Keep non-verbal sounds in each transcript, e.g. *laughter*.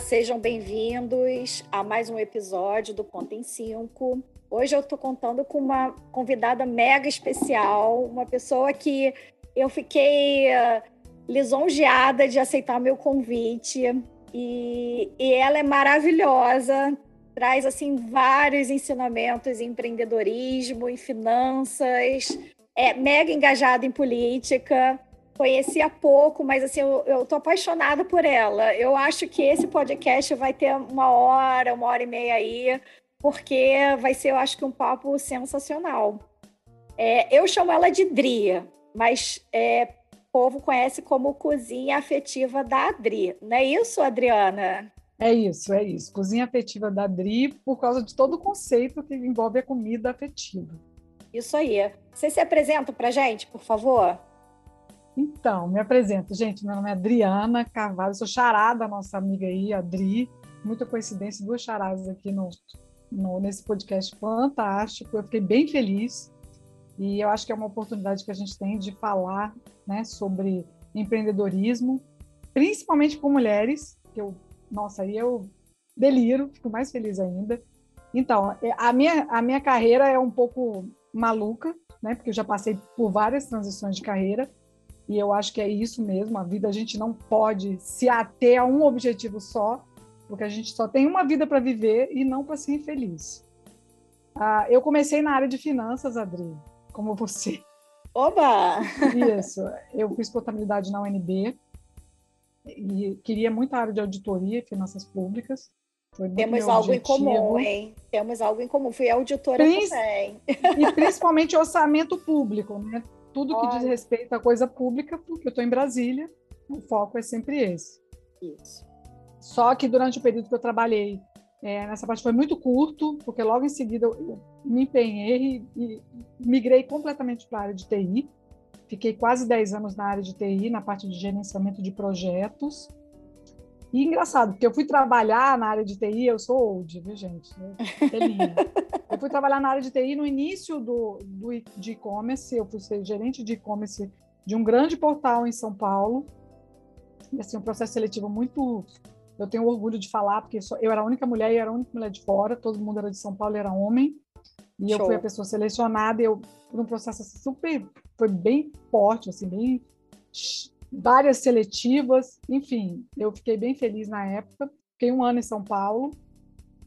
sejam bem-vindos a mais um episódio do Conta em 5. Hoje eu estou contando com uma convidada mega especial, uma pessoa que eu fiquei uh, lisonjeada de aceitar meu convite. E, e ela é maravilhosa, traz assim vários ensinamentos em empreendedorismo, em finanças, é mega engajada em política. Conheci há pouco, mas assim, eu, tô apaixonada por ela. Eu acho que esse podcast vai ter uma hora, uma hora e meia aí, porque vai ser, eu acho que um papo sensacional. É, eu chamo ela de Dria, mas é, o povo conhece como cozinha afetiva da Adri. Não é isso, Adriana? É isso, é isso. Cozinha afetiva da Adri, por causa de todo o conceito que envolve a comida afetiva. Isso aí. Você se apresenta para gente, por favor? Então, me apresento. Gente, meu nome é Adriana Carvalho, sou charada, nossa amiga aí, Adri. Muita coincidência, duas charadas aqui no, no, nesse podcast fantástico. Eu fiquei bem feliz e eu acho que é uma oportunidade que a gente tem de falar né, sobre empreendedorismo, principalmente com mulheres, que eu, nossa, aí eu deliro, fico mais feliz ainda. Então, é, a minha, a minha carreira é um pouco maluca, né, porque eu já passei por várias transições de carreira, e eu acho que é isso mesmo, a vida a gente não pode se ater a um objetivo só, porque a gente só tem uma vida para viver e não para ser infeliz. Ah, eu comecei na área de finanças, Adri, como você. Oba! Isso, eu fiz contabilidade na UNB e queria muito a área de auditoria e finanças públicas. Temos algo objetivo. em comum, hein? Temos algo em comum. Fui auditora Prin também. E principalmente orçamento público, né? Tudo que Olha. diz respeito à coisa pública, porque eu estou em Brasília, o foco é sempre esse. Isso. Só que durante o período que eu trabalhei é, nessa parte foi muito curto, porque logo em seguida eu me empenhei e, migrei completamente para a área de TI. Fiquei quase 10 anos na área de TI, na parte de gerenciamento de projetos. E engraçado, porque eu fui trabalhar na área de TI, eu sou old, viu, gente? *laughs* Eu, fui trabalhar na área de TI no início do, do de e-commerce, eu fui ser gerente de e-commerce de um grande portal em São Paulo. E assim, um processo seletivo muito eu tenho orgulho de falar, porque eu era a única mulher e era a única mulher de fora, todo mundo era de São Paulo e era homem. E Show. eu fui a pessoa selecionada, e eu, por um processo super, foi bem forte, assim, bem várias seletivas, enfim, eu fiquei bem feliz na época. Fiquei um ano em São Paulo,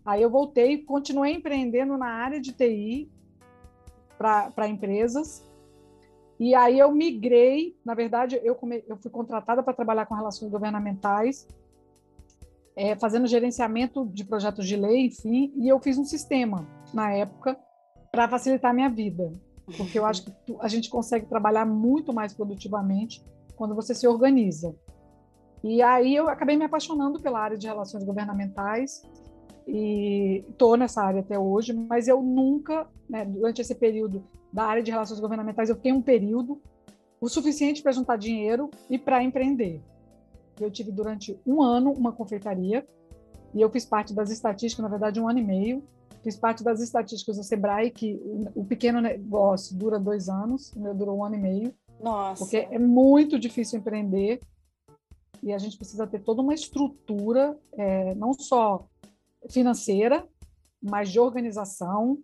aí eu voltei, continuei empreendendo na área de TI para empresas. E aí eu migrei, na verdade, eu, come, eu fui contratada para trabalhar com relações governamentais é, fazendo gerenciamento de projetos de lei, enfim, e eu fiz um sistema na época para facilitar a minha vida, porque eu acho que a gente consegue trabalhar muito mais produtivamente quando você se organiza. E aí eu acabei me apaixonando pela área de relações governamentais e estou nessa área até hoje, mas eu nunca, né, durante esse período da área de relações governamentais, eu tenho um período o suficiente para juntar dinheiro e para empreender. Eu tive durante um ano uma confeitaria e eu fiz parte das estatísticas, na verdade, um ano e meio. Fiz parte das estatísticas do Sebrae, que o pequeno negócio dura dois anos, o meu durou um ano e meio. Nossa. Porque é muito difícil empreender e a gente precisa ter toda uma estrutura, é, não só financeira, mas de organização,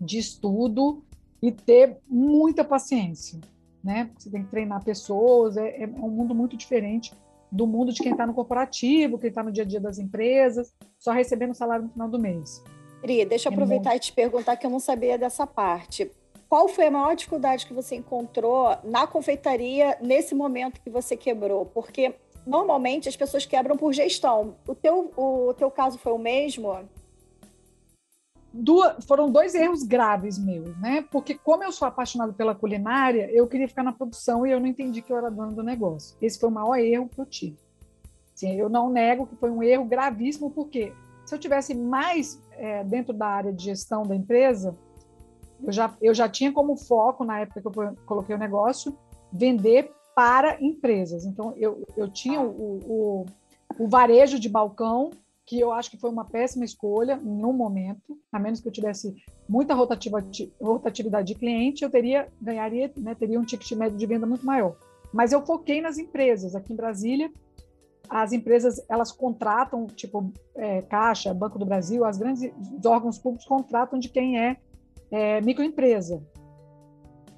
de estudo e ter muita paciência, né? Você tem que treinar pessoas, é, é um mundo muito diferente do mundo de quem está no corporativo, quem está no dia a dia das empresas, só recebendo salário no final do mês. Pri, deixa eu é aproveitar muito... e te perguntar que eu não sabia dessa parte. Qual foi a maior dificuldade que você encontrou na confeitaria nesse momento que você quebrou? Porque normalmente as pessoas quebram por gestão. O teu, o teu caso foi o mesmo? duas, foram dois erros graves meus, né? Porque como eu sou apaixonado pela culinária, eu queria ficar na produção e eu não entendi que eu era dono do negócio. Esse foi o maior erro que eu tive. Assim, eu não nego que foi um erro gravíssimo, porque se eu tivesse mais é, dentro da área de gestão da empresa, eu já, eu já tinha como foco, na época que eu coloquei o negócio, vender para empresas. Então, eu, eu tinha o, o, o varejo de balcão que eu acho que foi uma péssima escolha no momento, a menos que eu tivesse muita rotatividade de cliente, eu teria ganharia, né, teria um ticket médio de venda muito maior. Mas eu foquei nas empresas aqui em Brasília as empresas elas contratam, tipo é, Caixa, Banco do Brasil, as grandes órgãos públicos contratam de quem é, é microempresa,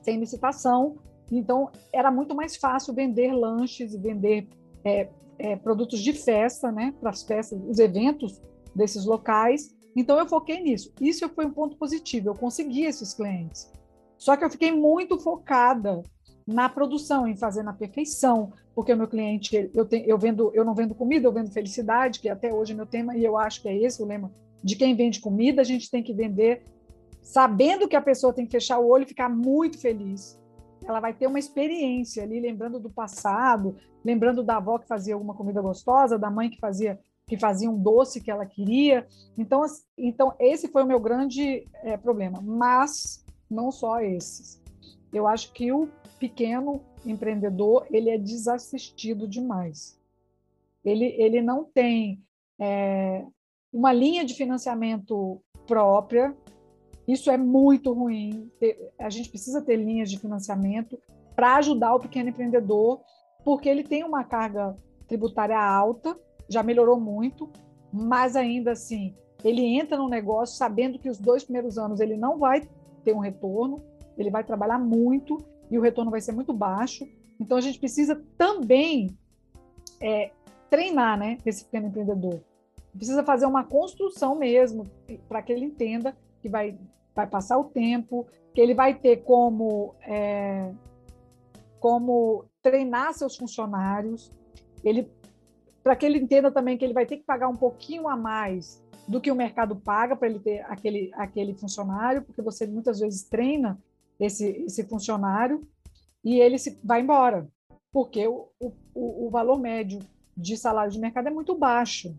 sem licitação. Então era muito mais fácil vender lanches e vender é, é produtos de festa, né, para as festas, os eventos desses locais. Então eu foquei nisso. Isso foi um ponto positivo. Eu consegui esses clientes. Só que eu fiquei muito focada na produção, em fazer na perfeição, porque o meu cliente, eu, tenho, eu, vendo, eu não vendo comida, eu vendo felicidade, que até hoje é meu tema, e eu acho que é esse o lema de quem vende comida, a gente tem que vender sabendo que a pessoa tem que fechar o olho e ficar muito feliz. Ela vai ter uma experiência ali, lembrando do passado, lembrando da avó que fazia alguma comida gostosa, da mãe que fazia que fazia um doce que ela queria. Então, então esse foi o meu grande é, problema. Mas não só esses. Eu acho que o pequeno empreendedor ele é desassistido demais. Ele, ele não tem é, uma linha de financiamento própria. Isso é muito ruim. A gente precisa ter linhas de financiamento para ajudar o pequeno empreendedor, porque ele tem uma carga tributária alta, já melhorou muito, mas ainda assim, ele entra no negócio sabendo que os dois primeiros anos ele não vai ter um retorno, ele vai trabalhar muito e o retorno vai ser muito baixo. Então a gente precisa também é, treinar, né, esse pequeno empreendedor. Precisa fazer uma construção mesmo para que ele entenda que vai vai passar o tempo, que ele vai ter como é, como treinar seus funcionários, ele para que ele entenda também que ele vai ter que pagar um pouquinho a mais do que o mercado paga para ele ter aquele, aquele funcionário, porque você muitas vezes treina esse, esse funcionário e ele se, vai embora, porque o, o, o valor médio de salário de mercado é muito baixo.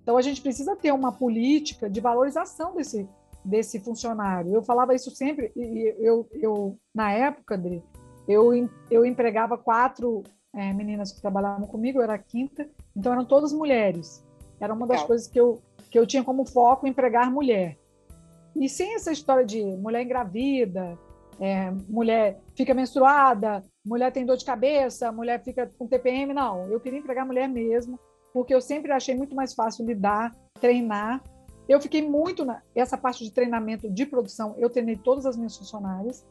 Então, a gente precisa ter uma política de valorização desse, desse funcionário. Eu falava isso sempre, e eu, eu na época, Adri, eu, eu empregava quatro é, meninas que trabalhavam comigo, eu era a quinta, então eram todas mulheres. Era uma das Legal. coisas que eu, que eu tinha como foco empregar mulher. E sem essa história de mulher engravida, é, mulher fica menstruada, mulher tem dor de cabeça, mulher fica com TPM, não. Eu queria empregar mulher mesmo, porque eu sempre achei muito mais fácil lidar, treinar. Eu fiquei muito na essa parte de treinamento de produção. Eu treinei todas as minhas funcionárias.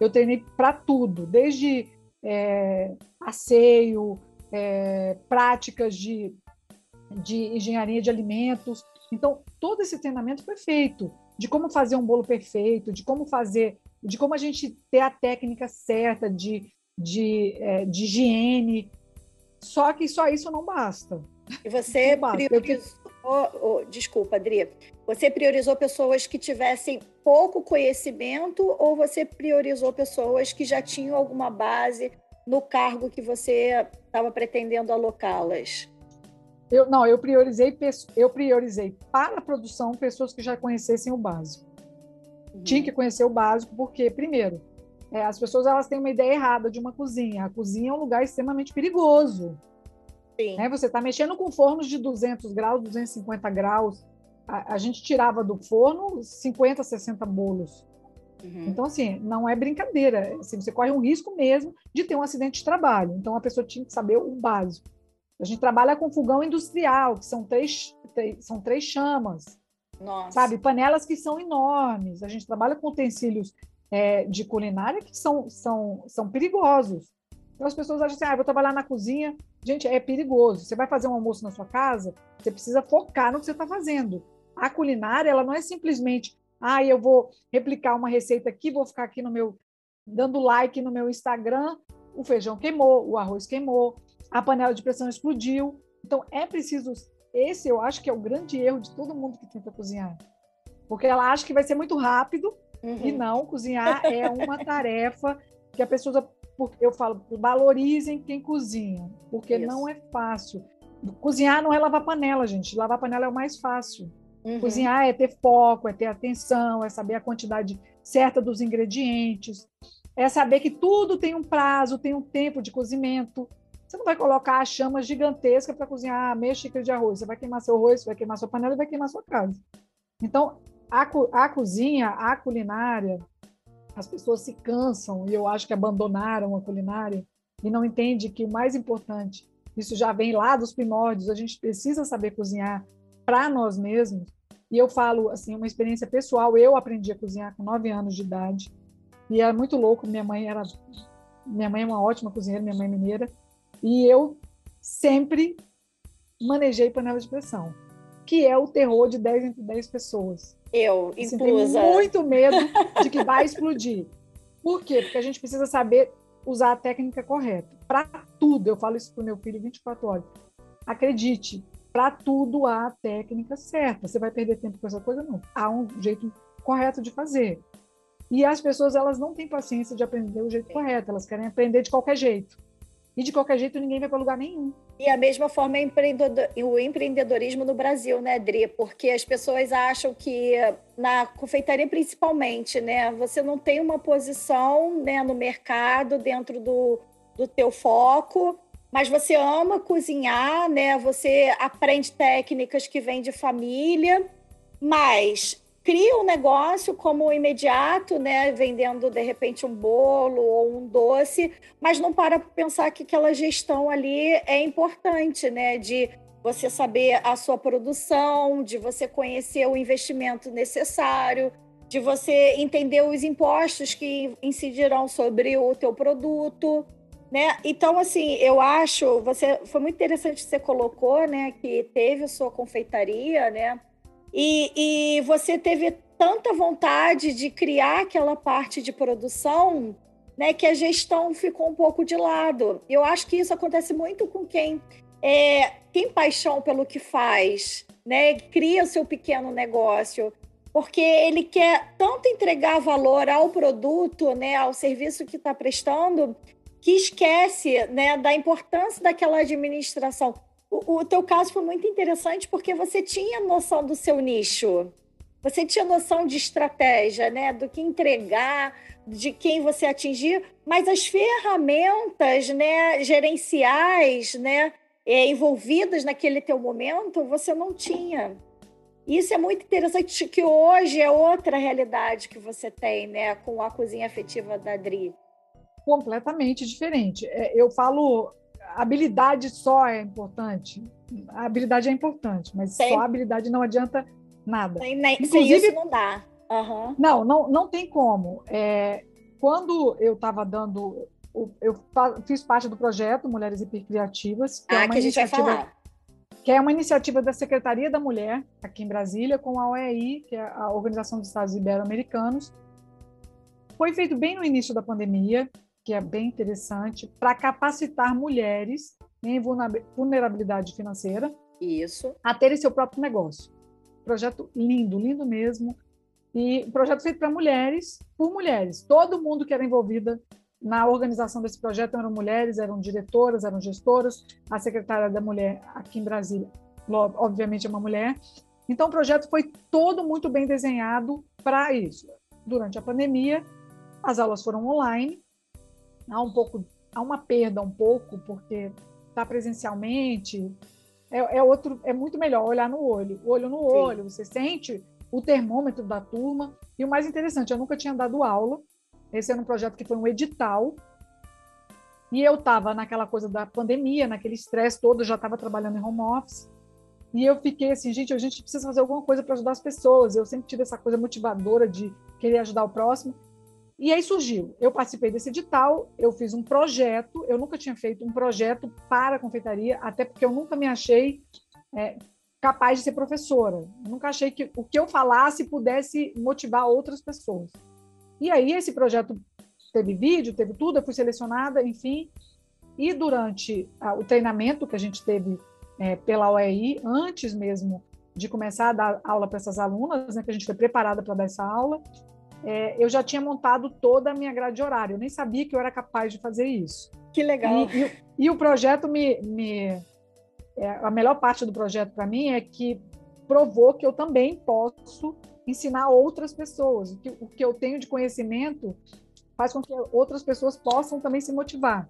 Eu treinei para tudo, desde é, asseio, é, práticas de, de engenharia de alimentos, então, todo esse treinamento foi feito de como fazer um bolo perfeito, de como fazer, de como a gente ter a técnica certa de, de, é, de higiene. Só que só isso não basta. E você priorizou, oh, desculpa, Adri, você priorizou pessoas que tivessem pouco conhecimento ou você priorizou pessoas que já tinham alguma base no cargo que você estava pretendendo alocá-las? Eu, não, eu priorizei, eu priorizei para a produção pessoas que já conhecessem o básico. Uhum. Tinha que conhecer o básico, porque, primeiro, é, as pessoas elas têm uma ideia errada de uma cozinha. A cozinha é um lugar extremamente perigoso. Sim. Né? Você está mexendo com fornos de 200 graus, 250 graus. A, a, gente tirava do forno 50, 60 bolos. Uhum. Então, assim, não é brincadeira. Assim, você corre um risco mesmo de ter um acidente de trabalho. Então, a pessoa tinha que saber o básico. A gente trabalha com fogão industrial, que são três, três são três chamas. Nossa. Sabe? Panelas que são enormes. A gente trabalha com utensílios é, de culinária que são, são, são perigosos. Então as pessoas acham assim, ah, vou trabalhar na cozinha. Gente, é perigoso. Você vai fazer um almoço na sua casa, você precisa focar no que você está fazendo. A culinária, ela não é simplesmente, ah, eu vou replicar uma receita aqui, vou ficar aqui no meu, dando like no meu Instagram, o feijão queimou, o arroz queimou, a panela de pressão explodiu. Então é preciso. Esse eu acho que é o grande erro de todo mundo que tenta cozinhar. Porque ela acha que vai ser muito rápido uhum. e não, cozinhar é uma tarefa que a pessoa, eu falo, valorizem quem cozinha, porque Isso. não é fácil. Cozinhar não é lavar panela, gente. Lavar panela é o mais fácil. Uhum. Cozinhar é ter foco, é ter atenção, é saber a quantidade certa dos ingredientes, é saber que tudo tem um prazo, tem um tempo de cozimento. Você não vai colocar a chama gigantesca para cozinhar meia xícara de arroz. Você vai queimar seu arroz, vai queimar sua panela e vai queimar sua casa. Então, a, a cozinha, a culinária, as pessoas se cansam e eu acho que abandonaram a culinária e não entendem que o mais importante isso já vem lá dos primórdios, a gente precisa saber cozinhar para nós mesmos. E eu falo, assim, uma experiência pessoal, eu aprendi a cozinhar com nove anos de idade, e é muito louco, minha mãe era... Minha mãe é uma ótima cozinheira, minha mãe é mineira, e eu sempre manejei panela de pressão, que é o terror de 10 entre 10 pessoas. Eu, assim, inclusa. Tenho muito medo de que vai explodir. Por quê? Porque a gente precisa saber usar a técnica correta. Para tudo, eu falo isso para o meu filho 24 horas. Acredite, para tudo há a técnica certa. Você vai perder tempo com essa coisa? Não. Há um jeito correto de fazer. E as pessoas, elas não têm paciência de aprender o jeito correto, elas querem aprender de qualquer jeito. E de qualquer jeito ninguém vai para lugar nenhum. E a mesma forma é o empreendedorismo no Brasil, né, Dri? Porque as pessoas acham que na confeitaria principalmente, né, você não tem uma posição né, no mercado dentro do, do teu foco, mas você ama cozinhar, né? Você aprende técnicas que vêm de família, mas cria um negócio como imediato, né, vendendo de repente um bolo ou um doce, mas não para pensar que aquela gestão ali é importante, né, de você saber a sua produção, de você conhecer o investimento necessário, de você entender os impostos que incidirão sobre o teu produto, né? Então assim, eu acho, você foi muito interessante que você colocou, né, que teve a sua confeitaria, né? E, e você teve tanta vontade de criar aquela parte de produção né, que a gestão ficou um pouco de lado. Eu acho que isso acontece muito com quem é, tem paixão pelo que faz, né, cria seu pequeno negócio, porque ele quer tanto entregar valor ao produto, né, ao serviço que está prestando, que esquece né, da importância daquela administração. O, o teu caso foi muito interessante porque você tinha noção do seu nicho, você tinha noção de estratégia, né? Do que entregar, de quem você atingir, mas as ferramentas, né, gerenciais, né, é, envolvidas naquele teu momento, você não tinha. Isso é muito interessante que hoje é outra realidade que você tem, né, com a cozinha afetiva da Adri. Completamente diferente. É, eu falo habilidade só é importante. A habilidade é importante, mas só a habilidade não adianta nada. Sem, nem, Inclusive, isso não dá. Uhum. Não, não, não tem como. É, quando eu estava dando, eu fiz parte do projeto Mulheres Hipercriativas, que é ah, é uma que iniciativa que é uma iniciativa da Secretaria da Mulher aqui em Brasília com a OEI, que é a Organização dos Estados Ibero-Americanos. Foi feito bem no início da pandemia que é bem interessante, para capacitar mulheres em vulnerabilidade financeira Isso. a terem seu próprio negócio. Projeto lindo, lindo mesmo. E projeto feito para mulheres, por mulheres. Todo mundo que era envolvida na organização desse projeto eram mulheres, eram diretoras, eram gestoras. A secretária da mulher aqui em Brasília, obviamente, é uma mulher. Então, o projeto foi todo muito bem desenhado para isso. Durante a pandemia, as aulas foram online, há um pouco, há uma perda um pouco, porque está presencialmente, é, é, outro, é muito melhor olhar no olho, olho no Sim. olho, você sente o termômetro da turma. E o mais interessante, eu nunca tinha dado aula. Esse era um projeto que foi um edital. E eu estava naquela coisa da pandemia, naquele estresse todo, já estava trabalhando em home office. E eu fiquei assim, gente, a gente precisa fazer alguma coisa para ajudar as pessoas. Eu sempre tive essa coisa motivadora de querer ajudar o próximo. E aí surgiu, eu participei desse edital, eu fiz um projeto, eu nunca tinha feito um projeto para a confeitaria, até porque eu nunca me achei é, capaz de ser professora. Eu nunca achei que o que eu falasse pudesse motivar outras pessoas. E aí esse projeto teve vídeo, teve tudo, eu fui selecionada, enfim. E durante o treinamento que a gente teve é, pela OEI, antes mesmo de começar a dar aula para essas alunas, né, que a gente foi preparada para dar essa aula, é, eu já tinha montado toda a minha grade horária. Eu nem sabia que eu era capaz de fazer isso. Que legal. E, e, e o projeto me. me é, a melhor parte do projeto para mim é que provou que eu também posso ensinar outras pessoas. O que, o que eu tenho de conhecimento faz com que outras pessoas possam também se motivar.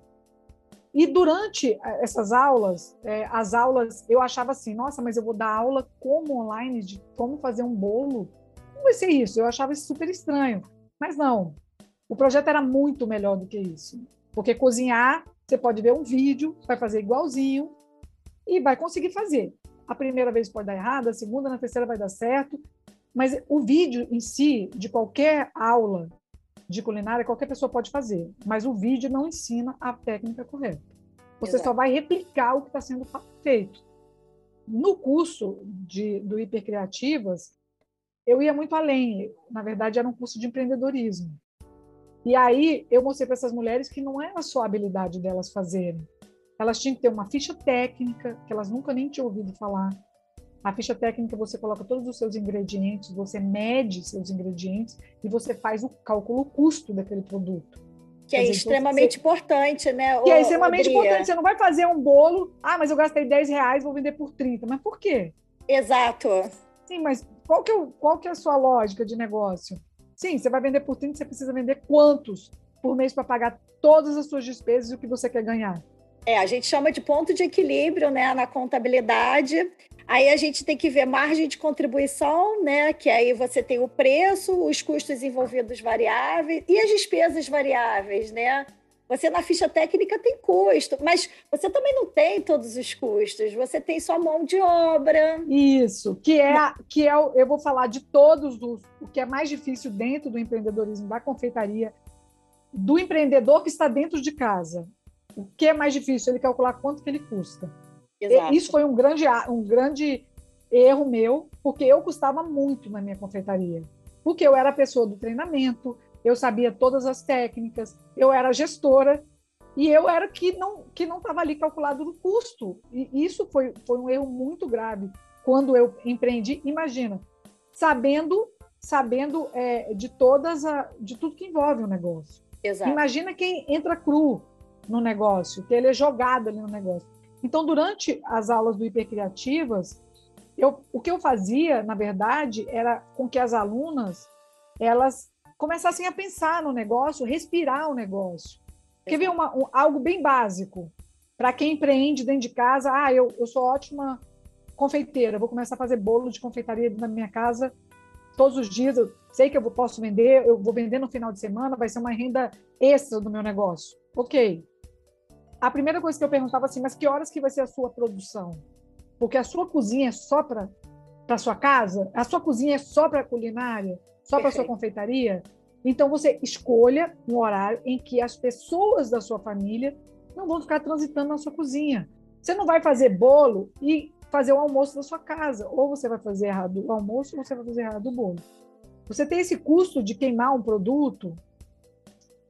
E durante essas aulas, é, as aulas, eu achava assim, nossa, mas eu vou dar aula como online de como fazer um bolo como vai ser isso? Eu achava isso super estranho. Mas não, o projeto era muito melhor do que isso. Porque cozinhar Você pode ver um vídeo, vai fazer igualzinho e vai conseguir fazer. A primeira vez pode dar errado, a segunda, na terceira vai dar certo, mas o vídeo em si, de qualquer aula de culinária, qualquer pessoa pode fazer, mas o vídeo não ensina a técnica correta. Você Exato. só vai replicar o que está sendo feito. No curso de, do Hipercriativas, eu ia muito além. Na verdade, era um curso de empreendedorismo. E aí eu mostrei para essas mulheres que não era só a habilidade delas fazerem. Elas tinham que ter uma ficha técnica, que elas nunca nem tinham ouvido falar. A ficha técnica você coloca todos os seus ingredientes, você mede seus ingredientes e você faz o cálculo custo daquele produto. Que é extremamente você... importante, né? Que é extremamente importante. Você não vai fazer um bolo, ah, mas eu gastei 10 reais, vou vender por 30. Mas por quê? Exato. Sim, mas qual que, é, qual que é a sua lógica de negócio? Sim, você vai vender por 30, você precisa vender quantos por mês para pagar todas as suas despesas e o que você quer ganhar? É, a gente chama de ponto de equilíbrio né, na contabilidade. Aí a gente tem que ver margem de contribuição, né? Que aí você tem o preço, os custos envolvidos variáveis e as despesas variáveis, né? Você na ficha técnica tem custo, mas você também não tem todos os custos. Você tem só mão de obra. Isso, que é que é eu vou falar de todos os o que é mais difícil dentro do empreendedorismo da confeitaria, do empreendedor que está dentro de casa. O que é mais difícil? Ele calcular quanto que ele custa. Exato. Isso foi um grande, um grande erro meu, porque eu custava muito na minha confeitaria. Porque eu era pessoa do treinamento, eu sabia todas as técnicas, eu era gestora e eu era que não que não estava ali calculado no custo. E isso foi, foi um erro muito grave quando eu empreendi. Imagina, sabendo sabendo é, de todas a, de tudo que envolve o negócio. Exato. Imagina quem entra cru no negócio, que ele é jogado ali no negócio. Então, durante as aulas do Hipercriativas, eu, o que eu fazia, na verdade, era com que as alunas elas começassem a pensar no negócio, respirar o negócio. Quer ver uma, um, algo bem básico? Para quem empreende dentro de casa, ah, eu, eu sou ótima confeiteira, vou começar a fazer bolo de confeitaria na minha casa todos os dias, eu sei que eu posso vender, eu vou vender no final de semana, vai ser uma renda extra do meu negócio. Ok a primeira coisa que eu perguntava assim, mas que horas que vai ser a sua produção? Porque a sua cozinha é só para para sua casa, a sua cozinha é só para culinária, só para sua confeitaria. Então você escolha um horário em que as pessoas da sua família não vão ficar transitando na sua cozinha. Você não vai fazer bolo e fazer o almoço da sua casa, ou você vai fazer errado o almoço ou você vai fazer errado o bolo. Você tem esse custo de queimar um produto,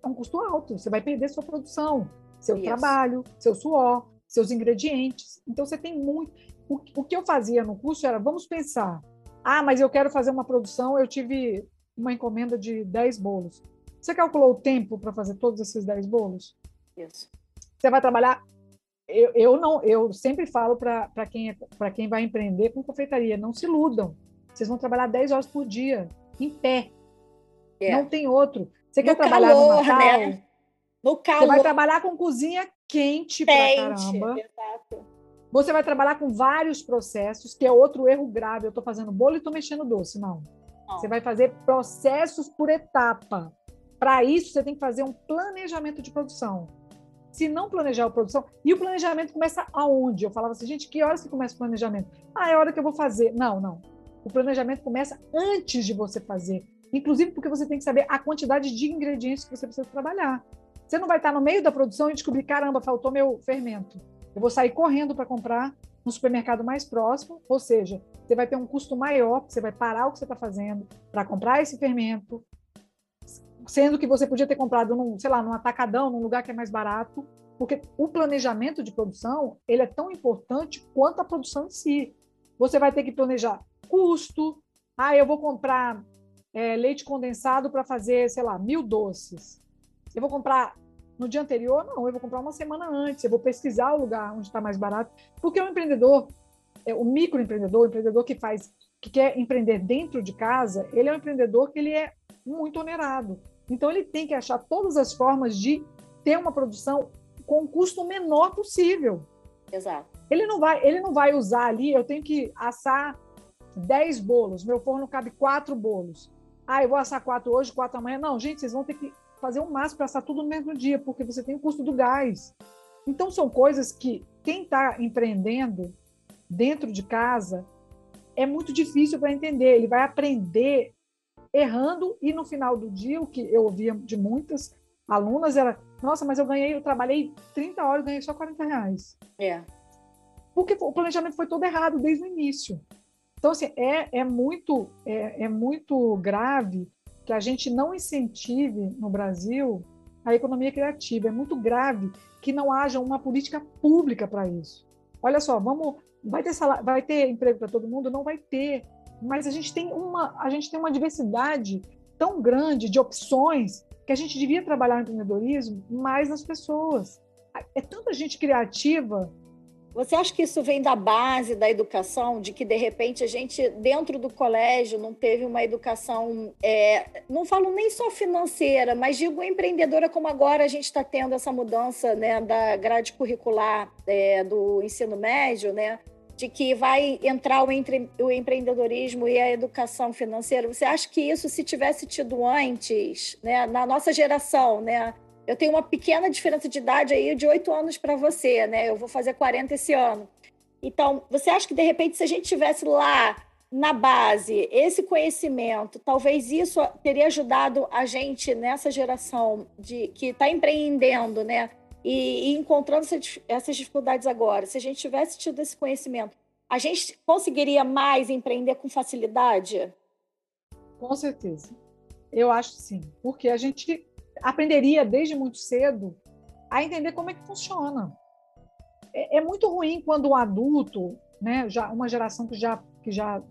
é um custo alto, você vai perder sua produção seu Isso. trabalho, seu suor, seus ingredientes. Então você tem muito. O, o que eu fazia no curso era, vamos pensar, ah, mas eu quero fazer uma produção, eu tive uma encomenda de 10 bolos. Você calculou o tempo para fazer todos esses 10 bolos? Isso. Você vai trabalhar. Eu, eu não, eu sempre falo para quem, é, quem vai empreender com confeitaria, não se iludam. Vocês vão trabalhar 10 horas por dia, em pé. É. Não tem outro. Você no quer trabalhar calor, no Natal? Né? No calor. Você vai trabalhar com cozinha quente, quente pra caramba. Exato. Você vai trabalhar com vários processos, que é outro erro grave. Eu estou fazendo bolo e estou mexendo doce. Não. não. Você vai fazer processos por etapa. Para isso, você tem que fazer um planejamento de produção. Se não planejar a produção, e o planejamento começa aonde? Eu falava assim, gente, que horas que começa o planejamento? Ah, é a hora que eu vou fazer. Não, não. O planejamento começa antes de você fazer. Inclusive porque você tem que saber a quantidade de ingredientes que você precisa trabalhar. Você não vai estar no meio da produção e descobrir, caramba, faltou meu fermento. Eu vou sair correndo para comprar no supermercado mais próximo, ou seja, você vai ter um custo maior, você vai parar o que você está fazendo para comprar esse fermento, sendo que você podia ter comprado num, sei lá, num atacadão, num lugar que é mais barato, porque o planejamento de produção ele é tão importante quanto a produção em si. Você vai ter que planejar custo. Ah, eu vou comprar é, leite condensado para fazer, sei lá, mil doces. Eu vou comprar no dia anterior? Não, eu vou comprar uma semana antes, eu vou pesquisar o lugar onde está mais barato, porque o empreendedor, é, o microempreendedor, o empreendedor que faz, que quer empreender dentro de casa, ele é um empreendedor que ele é muito onerado. Então ele tem que achar todas as formas de ter uma produção com o custo menor possível. Exato. Ele não vai, ele não vai usar ali, eu tenho que assar 10 bolos, meu forno cabe quatro bolos. Ah, eu vou assar quatro hoje, quatro amanhã. Não, gente, vocês vão ter que fazer o máximo para assar tudo no mesmo dia, porque você tem o custo do gás. Então, são coisas que quem está empreendendo dentro de casa é muito difícil para entender. Ele vai aprender errando e no final do dia, o que eu ouvia de muitas alunas era: nossa, mas eu ganhei, eu trabalhei 30 horas, ganhei só 40 reais. É. Porque o planejamento foi todo errado desde o início. Então, assim, é, é, muito, é, é muito grave que a gente não incentive no Brasil a economia criativa. É muito grave que não haja uma política pública para isso. Olha só, vamos, vai ter salário, vai ter emprego para todo mundo? Não vai ter. Mas a gente tem uma, a gente tem uma diversidade tão grande de opções que a gente devia trabalhar o empreendedorismo mais nas pessoas. É tanta gente criativa você acha que isso vem da base da educação, de que de repente a gente, dentro do colégio, não teve uma educação, é, não falo nem só financeira, mas digo empreendedora, como agora a gente está tendo essa mudança né, da grade curricular é, do ensino médio, né? De que vai entrar o, entre, o empreendedorismo e a educação financeira. Você acha que isso, se tivesse tido antes, né, na nossa geração, né? Eu tenho uma pequena diferença de idade aí de oito anos para você, né? Eu vou fazer 40 esse ano. Então, você acha que de repente, se a gente tivesse lá na base esse conhecimento, talvez isso teria ajudado a gente nessa geração de que está empreendendo, né? E, e encontrando essas dificuldades agora. Se a gente tivesse tido esse conhecimento, a gente conseguiria mais empreender com facilidade? Com certeza. Eu acho sim, porque a gente aprenderia desde muito cedo a entender como é que funciona. É, é muito ruim quando um adulto, né, já uma geração que já que já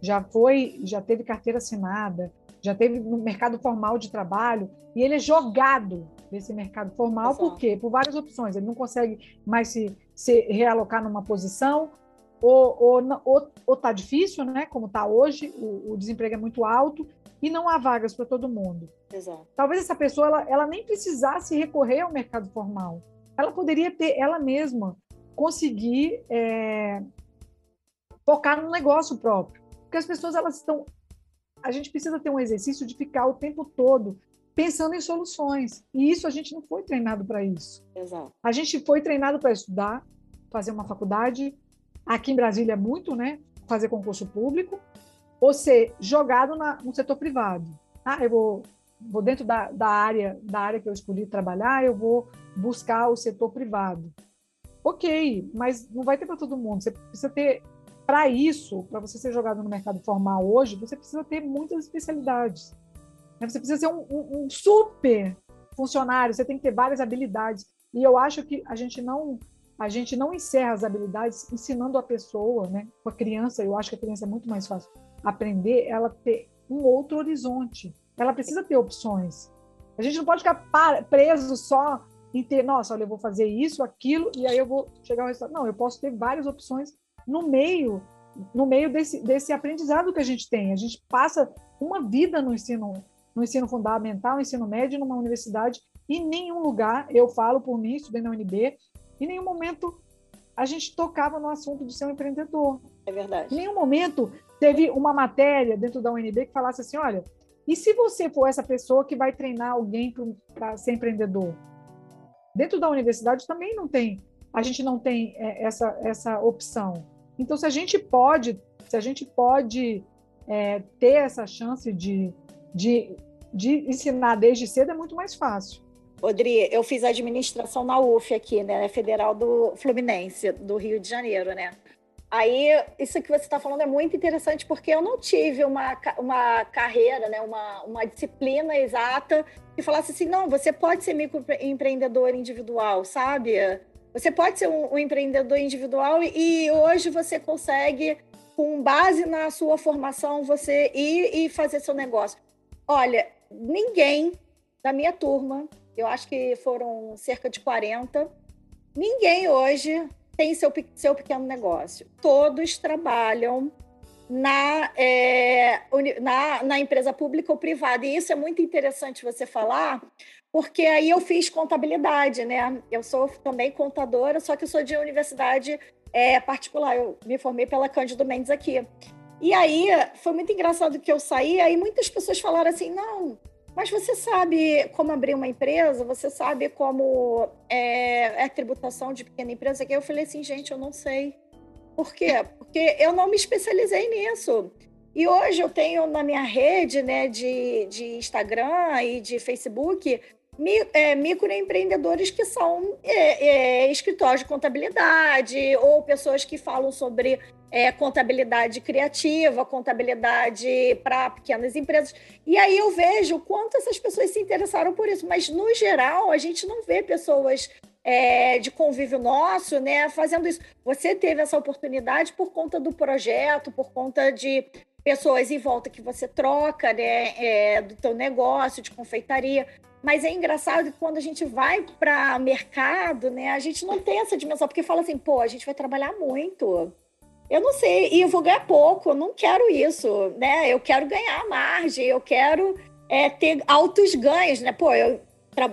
já foi, já teve carteira assinada, já teve no mercado formal de trabalho e ele é jogado desse mercado formal Exato. por quê? Por várias opções. Ele não consegue mais se, se realocar numa posição ou, ou, ou, ou tá difícil, né? Como está hoje, o, o desemprego é muito alto e não há vagas para todo mundo. Exato. Talvez essa pessoa ela, ela nem precisasse recorrer ao mercado formal. Ela poderia ter ela mesma conseguir é, focar no negócio próprio, porque as pessoas elas estão. A gente precisa ter um exercício de ficar o tempo todo pensando em soluções e isso a gente não foi treinado para isso. Exato. A gente foi treinado para estudar, fazer uma faculdade. Aqui em Brasília é muito, né? Fazer concurso público ou ser jogado na, no setor privado. Ah, eu vou, vou dentro da, da, área da área que eu escolhi trabalhar, eu vou buscar o setor privado. Ok, mas não vai ter para todo mundo. Você precisa ter para isso, para você ser jogado no mercado formal hoje, você precisa ter muitas especialidades. Né? Você precisa ser um, um, um super funcionário. Você tem que ter várias habilidades. E eu acho que a gente não a gente não encerra as habilidades ensinando a pessoa, né? Com a criança, eu acho que a criança é muito mais fácil aprender, ela ter um outro horizonte. Ela precisa ter opções. A gente não pode ficar preso só em ter, nossa, olha, eu vou fazer isso, aquilo, e aí eu vou chegar ao resultado. Não, eu posso ter várias opções no meio, no meio desse, desse aprendizado que a gente tem. A gente passa uma vida no ensino, no ensino fundamental, no ensino médio, numa universidade, e em nenhum lugar, eu falo por mim, estudei na UNB, em nenhum momento a gente tocava no assunto de ser um empreendedor. É verdade. Em nenhum momento teve uma matéria dentro da UNB que falasse assim: olha, e se você for essa pessoa que vai treinar alguém para ser empreendedor? Dentro da universidade também não tem, a gente não tem é, essa, essa opção. Então, se a gente pode, se a gente pode é, ter essa chance de, de, de ensinar desde cedo, é muito mais fácil. Odri, eu fiz administração na UF aqui, né, Federal do Fluminense, do Rio de Janeiro, né? Aí, isso que você está falando é muito interessante, porque eu não tive uma, uma carreira, né, uma, uma disciplina exata que falasse assim, não, você pode ser microempreendedor individual, sabe? Você pode ser um, um empreendedor individual e, e hoje você consegue, com base na sua formação, você ir e fazer seu negócio. Olha, ninguém da minha turma, eu acho que foram cerca de 40, ninguém hoje tem seu, seu pequeno negócio. Todos trabalham na, é, na, na empresa pública ou privada. E isso é muito interessante você falar, porque aí eu fiz contabilidade, né? Eu sou também contadora, só que eu sou de universidade é, particular. Eu me formei pela Cândido Mendes aqui. E aí foi muito engraçado que eu saí, aí muitas pessoas falaram assim: não, mas você sabe como abrir uma empresa? Você sabe como é, é tributação de pequena empresa? Que eu falei assim, gente, eu não sei. Por quê? Porque eu não me especializei nisso. E hoje eu tenho na minha rede né, de, de Instagram e de Facebook é, microempreendedores que são é, é, escritórios de contabilidade ou pessoas que falam sobre é, contabilidade criativa, contabilidade para pequenas empresas. E aí eu vejo o quanto essas pessoas se interessaram por isso. Mas, no geral, a gente não vê pessoas é, de convívio nosso, né, fazendo isso. Você teve essa oportunidade por conta do projeto, por conta de pessoas em volta que você troca, né, é, do teu negócio de confeitaria. Mas é engraçado que quando a gente vai para mercado, né, a gente não tem essa dimensão, porque fala assim, pô, a gente vai trabalhar muito. Eu não sei, e eu vou ganhar pouco, eu não quero isso, né? Eu quero ganhar margem, eu quero é, ter altos ganhos, né? Pô, eu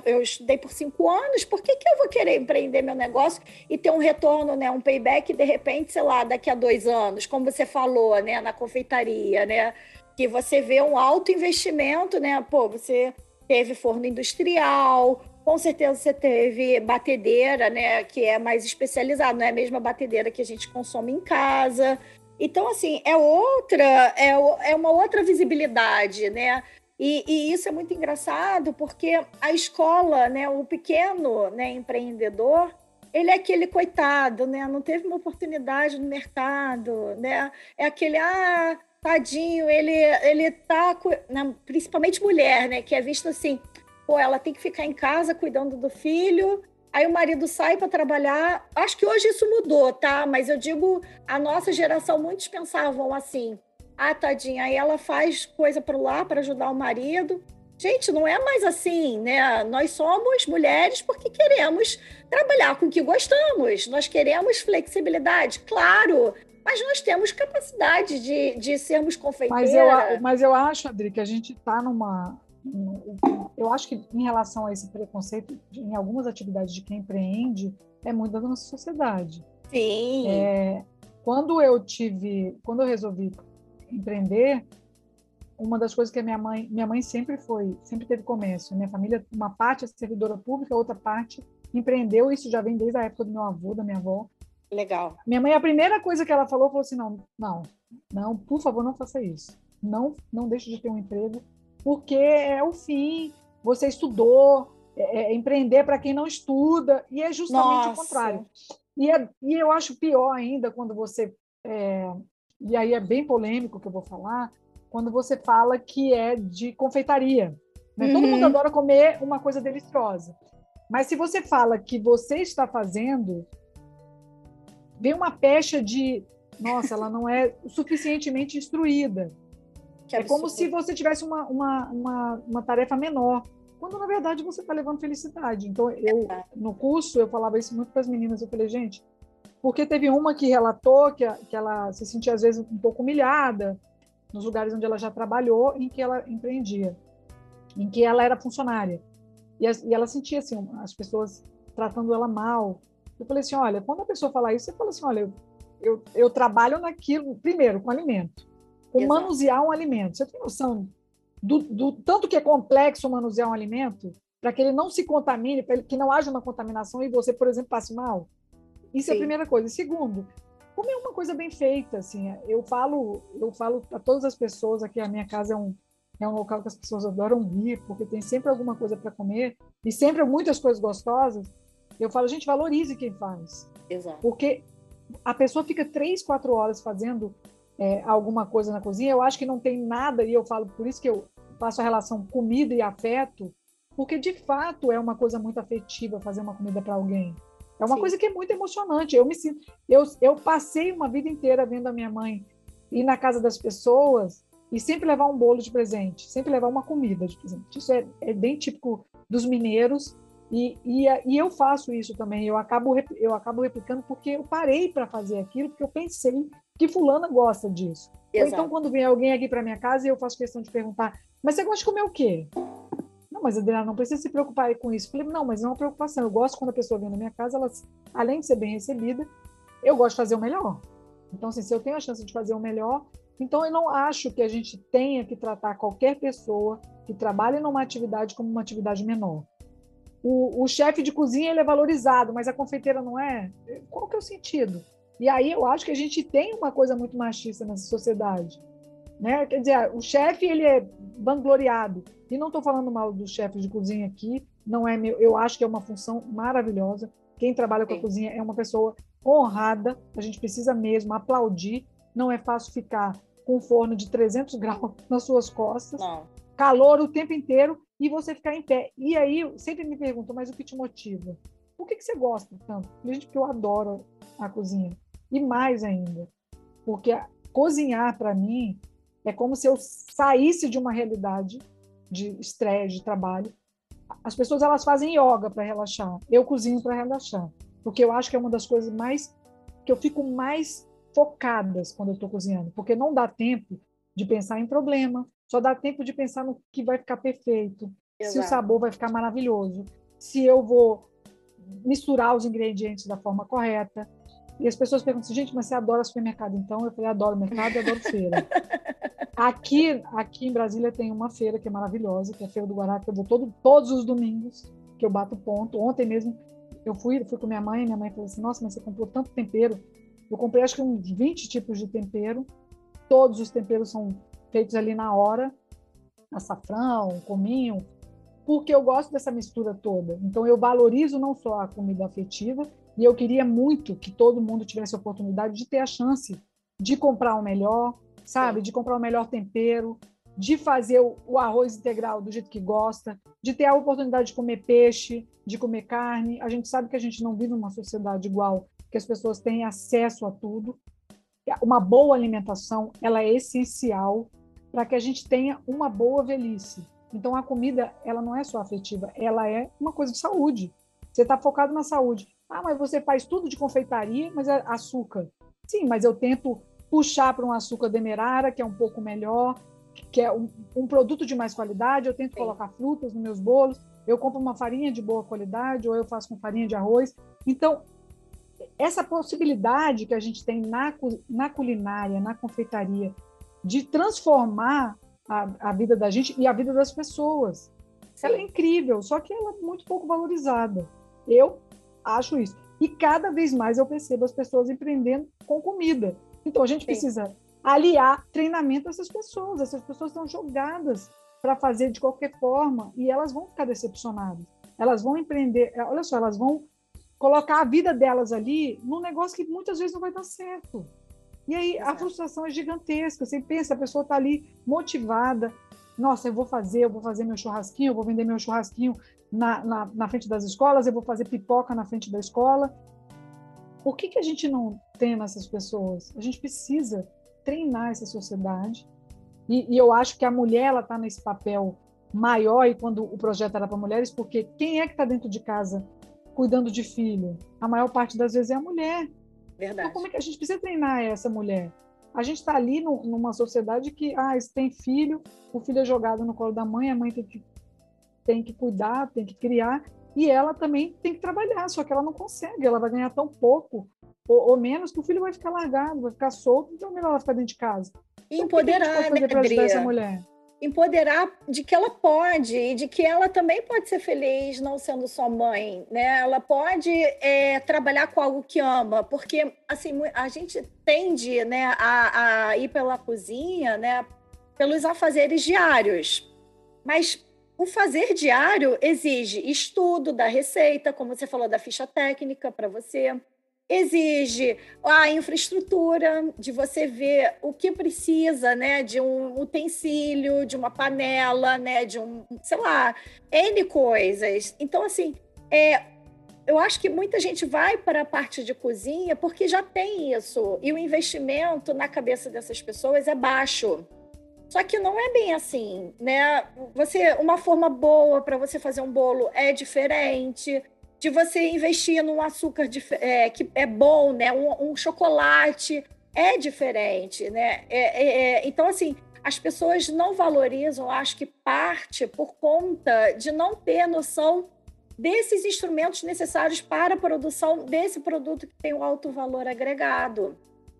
eu estudei por cinco anos, por que, que eu vou querer empreender meu negócio e ter um retorno, né, um payback, de repente, sei lá, daqui a dois anos, como você falou, né, na confeitaria, né, que você vê um alto investimento, né, pô, você teve forno industrial, com certeza você teve batedeira, né, que é mais especializado, não é a mesma batedeira que a gente consome em casa. Então, assim, é outra, é, é uma outra visibilidade, né? E, e, isso é muito engraçado porque a escola, né, o pequeno né, empreendedor, ele é aquele coitado, né, não teve uma oportunidade no mercado, né, é aquele, ah, tadinho, ele, ele tá, né, principalmente mulher, né, que é visto assim, pô, ela tem que ficar em casa cuidando do filho, aí o marido sai para trabalhar. Acho que hoje isso mudou, tá? Mas eu digo, a nossa geração, muitos pensavam assim, ah, tadinha, aí ela faz coisa para lá para ajudar o marido. Gente, não é mais assim, né? Nós somos mulheres porque queremos trabalhar com o que gostamos. Nós queremos flexibilidade, claro, mas nós temos capacidade de, de sermos confeiteiras. Mas eu, mas eu acho, Adri, que a gente está numa. Eu acho que em relação a esse preconceito, em algumas atividades de quem empreende, é muito da nossa sociedade. Sim. É, quando eu tive, quando eu resolvi empreender, uma das coisas que a minha mãe, minha mãe sempre foi, sempre teve comércio. Minha família, uma parte é servidora pública, outra parte empreendeu. Isso já vem desde a época do meu avô, da minha avó. Legal. Minha mãe, a primeira coisa que ela falou, falou assim: não, não, não, por favor, não faça isso. Não, não deixe de ter um emprego, porque é o fim. Você estudou, é, é empreender para quem não estuda, e é justamente Nossa. o contrário. E, é, e eu acho pior ainda quando você é, e aí é bem polêmico o que eu vou falar, quando você fala que é de confeitaria. Né? Uhum. Todo mundo uhum. adora comer uma coisa deliciosa. Mas se você fala que você está fazendo, vem uma pecha de, nossa, ela não é suficientemente instruída. É como se você tivesse uma, uma, uma, uma tarefa menor, quando na verdade você está levando felicidade. Então, eu, no curso, eu falava isso muito para as meninas. Eu falei, gente, porque teve uma que relatou que, a, que ela se sentia às vezes um pouco humilhada nos lugares onde ela já trabalhou, em que ela empreendia, em que ela era funcionária. E, e ela sentia assim, as pessoas tratando ela mal. Eu falei assim, olha, quando a pessoa fala isso, você fala assim, olha, eu, eu, eu trabalho naquilo, primeiro, com alimento, Exato. manusear um alimento. Você tem noção do, do tanto que é complexo manusear um alimento para que ele não se contamine, para que não haja uma contaminação e você, por exemplo, passe mal? Isso Sim. é a primeira coisa. E segundo, comer é uma coisa bem feita, assim. Eu falo, eu falo para todas as pessoas aqui, a minha casa é um é um local que as pessoas adoram ir, porque tem sempre alguma coisa para comer e sempre muitas coisas gostosas. Eu falo, gente, valorize quem faz. Exato. Porque a pessoa fica três, quatro horas fazendo é, alguma coisa na cozinha. Eu acho que não tem nada, e eu falo, por isso que eu faço a relação comida e afeto, porque de fato é uma coisa muito afetiva fazer uma comida para alguém. É uma Sim. coisa que é muito emocionante. Eu me sinto, eu, eu passei uma vida inteira vendo a minha mãe ir na casa das pessoas e sempre levar um bolo de presente, sempre levar uma comida de presente. Isso é, é bem típico dos mineiros e, e, e, eu faço isso também. Eu acabo eu acabo replicando porque eu parei para fazer aquilo porque eu pensei que fulana gosta disso. então quando vem alguém aqui para minha casa eu faço questão de perguntar: mas você gosta de comer o quê? Não, mas Adriana, não precisa se preocupar com isso. falei, não, mas é uma preocupação. Eu gosto quando a pessoa vem na minha casa, ela, além de ser bem recebida, eu gosto de fazer o melhor. Então, assim, se eu tenho a chance de fazer o melhor, então eu não acho que a gente tenha que tratar qualquer pessoa que trabalhem numa atividade como uma atividade menor. O, o chefe de cozinha ele é valorizado, mas a confeiteira não é. Qual que é o sentido? E aí eu acho que a gente tem uma coisa muito machista nessa sociedade. Né? Quer dizer, o chefe ele é vangloriado. E não estou falando mal dos chefes de cozinha aqui, não é meu, eu acho que é uma função maravilhosa. Quem trabalha com Sim. a cozinha é uma pessoa honrada, a gente precisa mesmo aplaudir. Não é fácil ficar com um forno de 300 graus *laughs* nas suas costas, não. calor o tempo inteiro e você ficar em pé. E aí sempre me perguntam, mas o que te motiva? Por que, que você gosta tanto? Gente, porque eu adoro a cozinha. E mais ainda, porque cozinhar para mim é como se eu saísse de uma realidade de estresse, de trabalho. As pessoas elas fazem yoga para relaxar. Eu cozinho para relaxar, porque eu acho que é uma das coisas mais que eu fico mais focadas quando eu estou cozinhando, porque não dá tempo de pensar em problema, só dá tempo de pensar no que vai ficar perfeito, Exato. se o sabor vai ficar maravilhoso, se eu vou misturar os ingredientes da forma correta. E as pessoas perguntam assim, gente, mas você adora supermercado? Então eu falei, adoro mercado e adoro feira. *laughs* Aqui, aqui em Brasília tem uma feira que é maravilhosa, que é a Feira do Guará, que eu vou todo, todos os domingos, que eu bato ponto. Ontem mesmo eu fui, fui com minha mãe, minha mãe falou assim, nossa, mas você comprou tanto tempero. Eu comprei acho que uns 20 tipos de tempero. Todos os temperos são feitos ali na hora. Açafrão, cominho, porque eu gosto dessa mistura toda. Então eu valorizo não só a comida afetiva, e eu queria muito que todo mundo tivesse a oportunidade de ter a chance de comprar o melhor, sabe? De comprar o melhor tempero, de fazer o arroz integral do jeito que gosta, de ter a oportunidade de comer peixe, de comer carne. A gente sabe que a gente não vive numa sociedade igual, que as pessoas têm acesso a tudo. Uma boa alimentação, ela é essencial para que a gente tenha uma boa velhice. Então a comida, ela não é só afetiva, ela é uma coisa de saúde. Você está focado na saúde. Ah, mas você faz tudo de confeitaria, mas é açúcar. Sim, mas eu tento puxar para um açúcar demerara, que é um pouco melhor, que é um, um produto de mais qualidade. Eu tento Sim. colocar frutas nos meus bolos. Eu compro uma farinha de boa qualidade ou eu faço com farinha de arroz. Então, essa possibilidade que a gente tem na, na culinária, na confeitaria, de transformar a, a vida da gente e a vida das pessoas. Sim. Ela é incrível, só que ela é muito pouco valorizada. Eu acho isso. E cada vez mais eu percebo as pessoas empreendendo com comida. Então a gente Sim. precisa aliar treinamento a essas pessoas. Essas pessoas estão jogadas para fazer de qualquer forma e elas vão ficar decepcionadas. Elas vão empreender, é, olha só, elas vão colocar a vida delas ali num negócio que muitas vezes não vai dar certo. E aí Exato. a frustração é gigantesca. Você pensa, a pessoa está ali motivada. Nossa, eu vou fazer, eu vou fazer meu churrasquinho, eu vou vender meu churrasquinho na, na, na frente das escolas, eu vou fazer pipoca na frente da escola. Por que, que a gente não treina essas pessoas? A gente precisa treinar essa sociedade. E, e eu acho que a mulher ela está nesse papel maior e quando o projeto era para mulheres, porque quem é que está dentro de casa cuidando de filho? A maior parte das vezes é a mulher. Verdade. Então, como é que a gente precisa treinar essa mulher? A gente está ali no, numa sociedade que, ah, tem filho, o filho é jogado no colo da mãe, a mãe tem que, tem que cuidar, tem que criar, e ela também tem que trabalhar, só que ela não consegue, ela vai ganhar tão pouco ou, ou menos que o filho vai ficar largado, vai ficar solto, então é melhor ela ficar dentro de casa. Então, empoderar, né, essa mulher? Empoderar de que ela pode e de que ela também pode ser feliz não sendo só mãe, né? Ela pode é, trabalhar com algo que ama, porque assim a gente tende, né, a, a ir pela cozinha, né, pelos afazeres diários, mas o fazer diário exige estudo da receita, como você falou, da ficha técnica para você. Exige a infraestrutura de você ver o que precisa, né, de um utensílio, de uma panela, né, de um, sei lá, N coisas. Então, assim, é, eu acho que muita gente vai para a parte de cozinha porque já tem isso. E o investimento na cabeça dessas pessoas é baixo. Só que não é bem assim, né? Você, uma forma boa para você fazer um bolo é diferente de você investir num açúcar de, é, que é bom, né? Um, um, chocolate é diferente, né? É, é, é, então, assim, as pessoas não valorizam, acho que parte por conta de não ter noção desses instrumentos necessários para a produção desse produto que tem um alto valor agregado.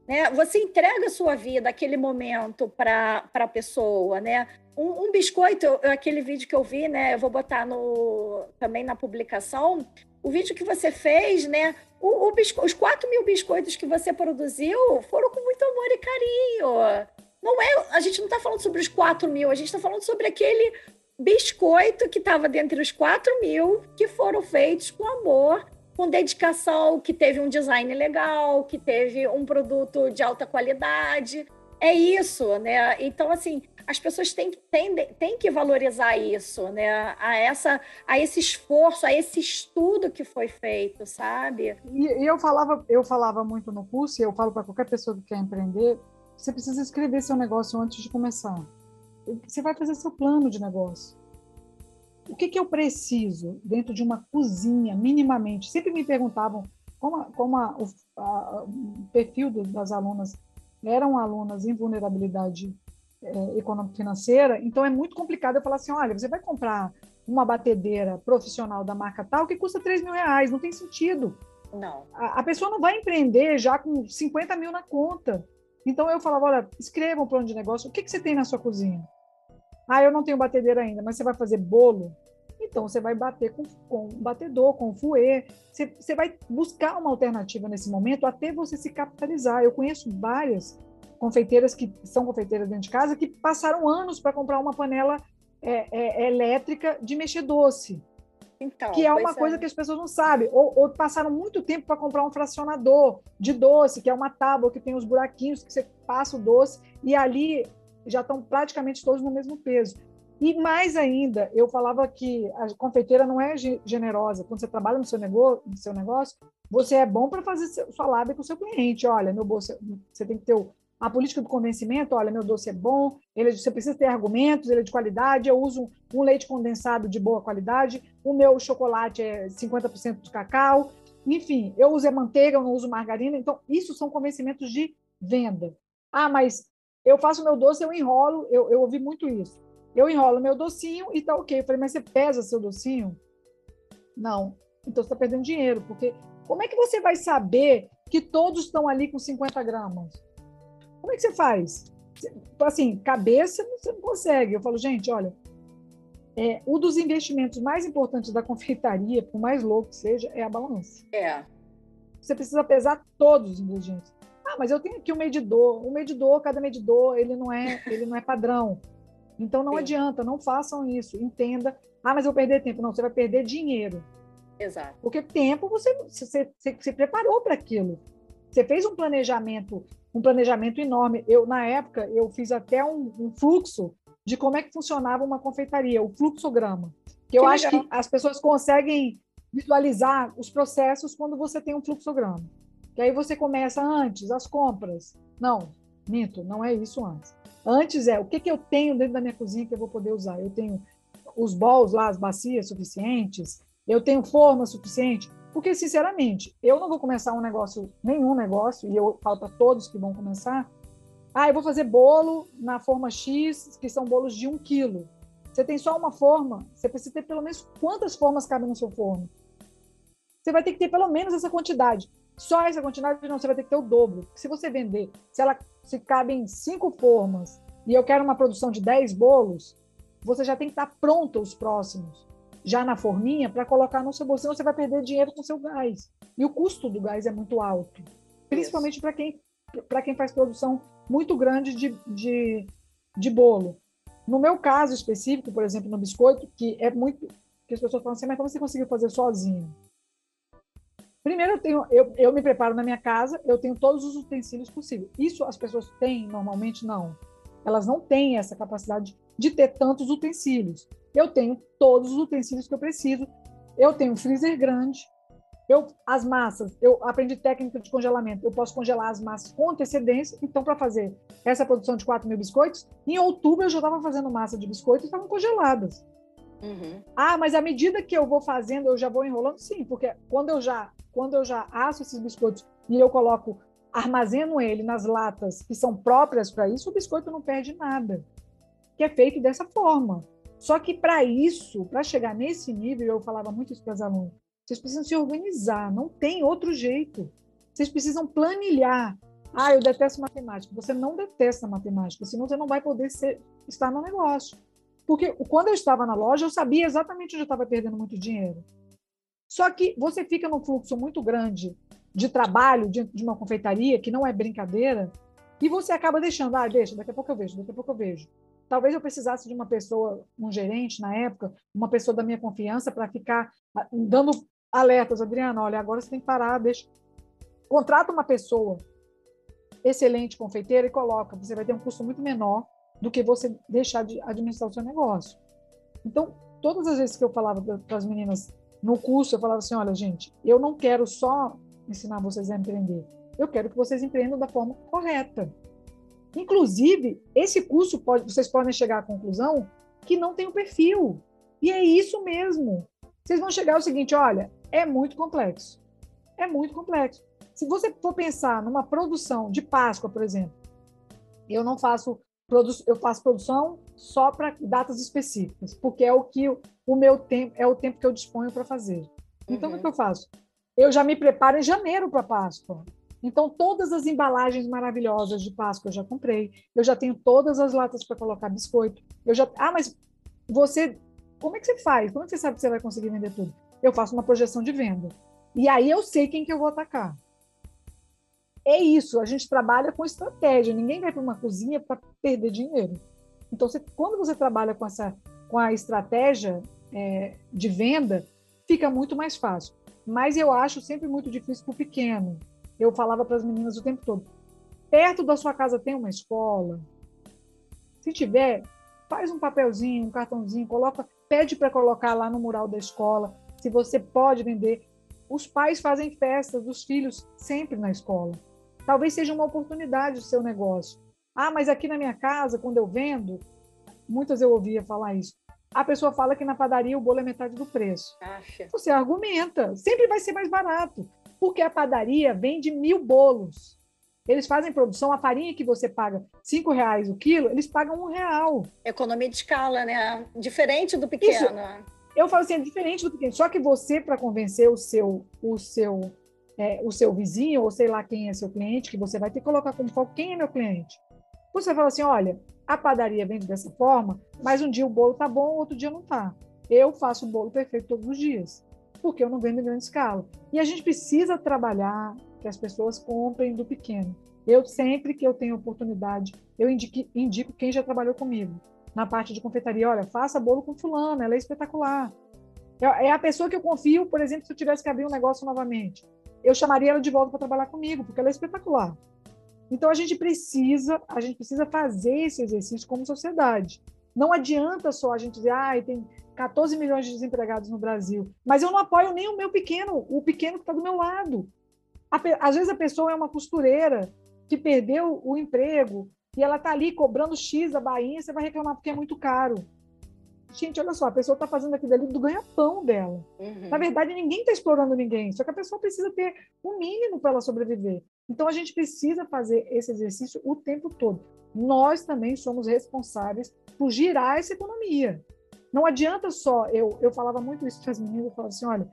Né? Você entrega a sua vida, aquele momento para a pessoa, né? Um, um, biscoito, aquele vídeo que eu vi, né? Eu vou botar no, também na publicação. O vídeo que você fez, né? O, o bisco, os 4 mil biscoitos que você produziu foram com muito amor e carinho. Não é, a gente não está falando sobre os 4 mil, a gente está falando sobre aquele biscoito que estava dentre os 4 mil que foram feitos com amor com dedicação, que teve um design legal, que teve um produto de alta qualidade. É isso, né? Então, assim, as pessoas têm, têm, têm que valorizar isso, né? A, essa, a esse esforço, a esse estudo que foi feito, sabe? E, e eu, falava, eu falava muito no curso, e eu falo para qualquer pessoa que quer empreender, você precisa escrever seu negócio antes de começar. Você vai fazer seu plano de negócio o que, que eu preciso dentro de uma cozinha, minimamente? Sempre me perguntavam como, a, como a, o, a, o, perfil das alunas eram alunas em vulnerabilidade é, econômico-financeira, então é muito complicado eu falar assim, olha, você vai comprar uma batedeira profissional da marca tal que custa 3 mil reais, não tem sentido. Não. A, a pessoa não vai empreender já com 50 mil na conta. Então eu falava, olha, escreva um plano de negócio, o que, que você tem na sua cozinha? Ah, eu não tenho batedeira ainda, mas você vai fazer bolo? Então você vai bater com, com um batedor, com um fouet. Você, você vai buscar uma alternativa nesse momento até você se capitalizar. Eu conheço várias confeiteiras que são confeiteiras dentro de casa que passaram anos para comprar uma panela é, é, é, elétrica de mexer doce. Então, que é uma é. coisa que as pessoas não sabem. Ou, ou passaram muito tempo para comprar um fracionador de doce, que é uma tábua que tem os buraquinhos que você passa o doce, e ali já estão praticamente todos no mesmo peso. E mais ainda, eu falava que a confeiteira não é generosa. Quando você trabalha no seu negócio, no seu negócio você é bom para fazer sua lábia com o seu cliente. Olha, meu doce, você tem que ter a política do convencimento. Olha, meu doce é bom, ele, você precisa ter argumentos, ele é de qualidade. Eu uso um leite condensado de boa qualidade. O meu chocolate é 50% de cacau. Enfim, eu uso a manteiga, eu não uso margarina. Então, isso são convencimentos de venda. Ah, mas eu faço meu doce, eu enrolo, eu, eu ouvi muito isso. Eu enrolo meu docinho e tá ok. Eu falei, mas você pesa seu docinho? Não. Então você está perdendo dinheiro, porque como é que você vai saber que todos estão ali com 50 gramas? Como é que você faz? Assim, cabeça você não consegue. Eu falo, gente, olha, é, um dos investimentos mais importantes da confeitaria, por mais louco que seja, é a balança. É. Você precisa pesar todos os ingredientes. Ah, mas eu tenho aqui um medidor. O medidor, cada medidor, ele não é, ele não é padrão. Então não Sim. adianta, não façam isso. Entenda. Ah, mas eu perder tempo. Não, você vai perder dinheiro. Exato. Porque tempo você você, você, você preparou para aquilo. Você fez um planejamento, um planejamento enorme. Eu na época eu fiz até um, um fluxo de como é que funcionava uma confeitaria, o fluxograma. Que, que eu legal. acho que as pessoas conseguem visualizar os processos quando você tem um fluxograma. Que aí você começa antes, as compras. Não, minto, não é isso antes. Antes é o que, que eu tenho dentro da minha cozinha que eu vou poder usar. Eu tenho os bowls lá, as bacias suficientes, eu tenho forma suficiente. Porque, sinceramente, eu não vou começar um negócio, nenhum negócio, e eu falo para todos que vão começar, ah, eu vou fazer bolo na forma X, que são bolos de um quilo. Você tem só uma forma, você precisa ter pelo menos quantas formas cabem no seu forno. Você vai ter que ter pelo menos essa quantidade. Só essa quantidade, não, você vai ter que ter o dobro. Se você vender, se ela se cabem cinco formas e eu quero uma produção de 10 bolos, você já tem que estar pronto os próximos, já na forminha, para colocar no seu bolso, senão você vai perder dinheiro com seu gás. E o custo do gás é muito alto, principalmente para quem, quem faz produção muito grande de, de, de bolo. No meu caso específico, por exemplo, no biscoito, que é muito. que as pessoas falam assim, mas como você conseguiu fazer sozinho? Primeiro, eu, tenho, eu, eu me preparo na minha casa, eu tenho todos os utensílios possíveis. Isso as pessoas têm normalmente? Não. Elas não têm essa capacidade de ter tantos utensílios. Eu tenho todos os utensílios que eu preciso. Eu tenho um freezer grande. Eu, as massas, eu aprendi técnica de congelamento. Eu posso congelar as massas com antecedência. Então, para fazer essa produção de 4 mil biscoitos, em outubro eu já estava fazendo massa de biscoitos e estavam congeladas. Uhum. Ah, mas à medida que eu vou fazendo, eu já vou enrolando? Sim, porque quando eu já quando eu já asso esses biscoitos e eu coloco, armazeno ele nas latas que são próprias para isso, o biscoito não perde nada. Que é feito dessa forma. Só que para isso, para chegar nesse nível, eu falava muito isso para as alunas, vocês precisam se organizar, não tem outro jeito. Vocês precisam planilhar. Ah, eu detesto matemática. Você não detesta matemática, senão você não vai poder ser, estar no negócio. Porque quando eu estava na loja, eu sabia exatamente onde eu estava perdendo muito dinheiro. Só que você fica num fluxo muito grande de trabalho de, uma confeitaria, que não é brincadeira, e você acaba deixando, ah, deixa, daqui a pouco eu vejo, daqui a pouco eu vejo. Talvez eu precisasse de uma pessoa, um gerente na época, uma pessoa da minha confiança para ficar ah, dando alertas, Adriana, olha, agora você tem que parar, deixa. Contrata uma pessoa excelente confeiteira e coloca, você vai ter um custo muito menor do que você deixar de administrar o seu negócio. Então, todas as vezes que eu falava para as meninas no curso, eu falava assim, olha, gente, eu não quero só ensinar vocês a empreender, eu quero que vocês empreendam da forma correta. Inclusive, esse curso pode, vocês podem chegar à conclusão que não tem o um perfil. E é isso mesmo. Vocês vão chegar ao seguinte, olha, é muito complexo. É muito complexo. Se você for pensar numa produção de Páscoa, por exemplo, eu não faço eu faço produção só para datas específicas, porque é o que o meu tempo é o tempo que eu disponho para fazer. Então uhum. o que eu faço? Eu já me preparo em janeiro para Páscoa. Então, todas as embalagens maravilhosas de Páscoa eu já comprei. Eu já tenho todas as latas para colocar biscoito. Eu já. Ah, mas você. Como é que você faz? Como é que você sabe que você vai conseguir vender tudo? Eu faço uma projeção de venda. E aí eu sei quem que eu vou atacar. É isso, a gente trabalha com estratégia. Ninguém vai para uma cozinha para perder dinheiro. Então, você, quando você trabalha com, essa, com a estratégia é, de venda, fica muito mais fácil. Mas eu acho sempre muito difícil para o pequeno eu falava para as meninas o tempo todo: perto da sua casa tem uma escola? Se tiver, faz um papelzinho, um cartãozinho, coloca, pede para colocar lá no mural da escola. Se você pode vender, os pais fazem festas dos filhos sempre na escola. Talvez seja uma oportunidade o seu negócio. Ah, mas aqui na minha casa, quando eu vendo, muitas eu ouvia falar isso. A pessoa fala que na padaria o bolo é metade do preço. Acha. Você argumenta, sempre vai ser mais barato porque a padaria vende mil bolos. Eles fazem produção, a farinha que você paga cinco reais o quilo, eles pagam um real. Economia de escala, né? Diferente do pequeno. Isso. Eu falo assim, é diferente do pequeno. Só que você, para convencer o seu, o seu, é, o seu vizinho, ou sei lá quem é seu cliente, que você vai ter que colocar como foco quem é meu cliente. Você fala assim, olha, a padaria vende dessa forma, mas um dia o bolo tá bom, outro dia não tá. Eu faço o bolo perfeito todos os dias porque eu não vendo em grande escala. E a gente precisa trabalhar que as pessoas comprem do pequeno. Eu sempre que eu tenho oportunidade, eu indico, indico quem já trabalhou comigo na parte de confeitaria. Olha, faça bolo com fulano, ela é espetacular. É, é a pessoa que eu confio, por exemplo, se eu tivesse que abrir um negócio novamente, eu chamaria ela de volta para trabalhar comigo, porque ela é espetacular. Então a gente precisa, a gente precisa fazer esse exercício como sociedade. Não adianta só a gente dizer, ah, tem 14 milhões de desempregados no Brasil, mas eu não apoio nem o meu pequeno, o pequeno que está do meu lado. Às vezes a pessoa é uma costureira que perdeu o emprego e ela está ali cobrando X da Bahia, você vai reclamar porque é muito caro. Gente, olha só, a pessoa está fazendo aquilo ali do ganha-pão dela. Uhum. Na verdade, ninguém está explorando ninguém, só que a pessoa precisa ter o um mínimo para ela sobreviver. Então, a gente precisa fazer esse exercício o tempo todo. Nós também somos responsáveis por girar essa economia. Não adianta só, eu, eu falava muito isso para as meninas, eu falava assim, olha,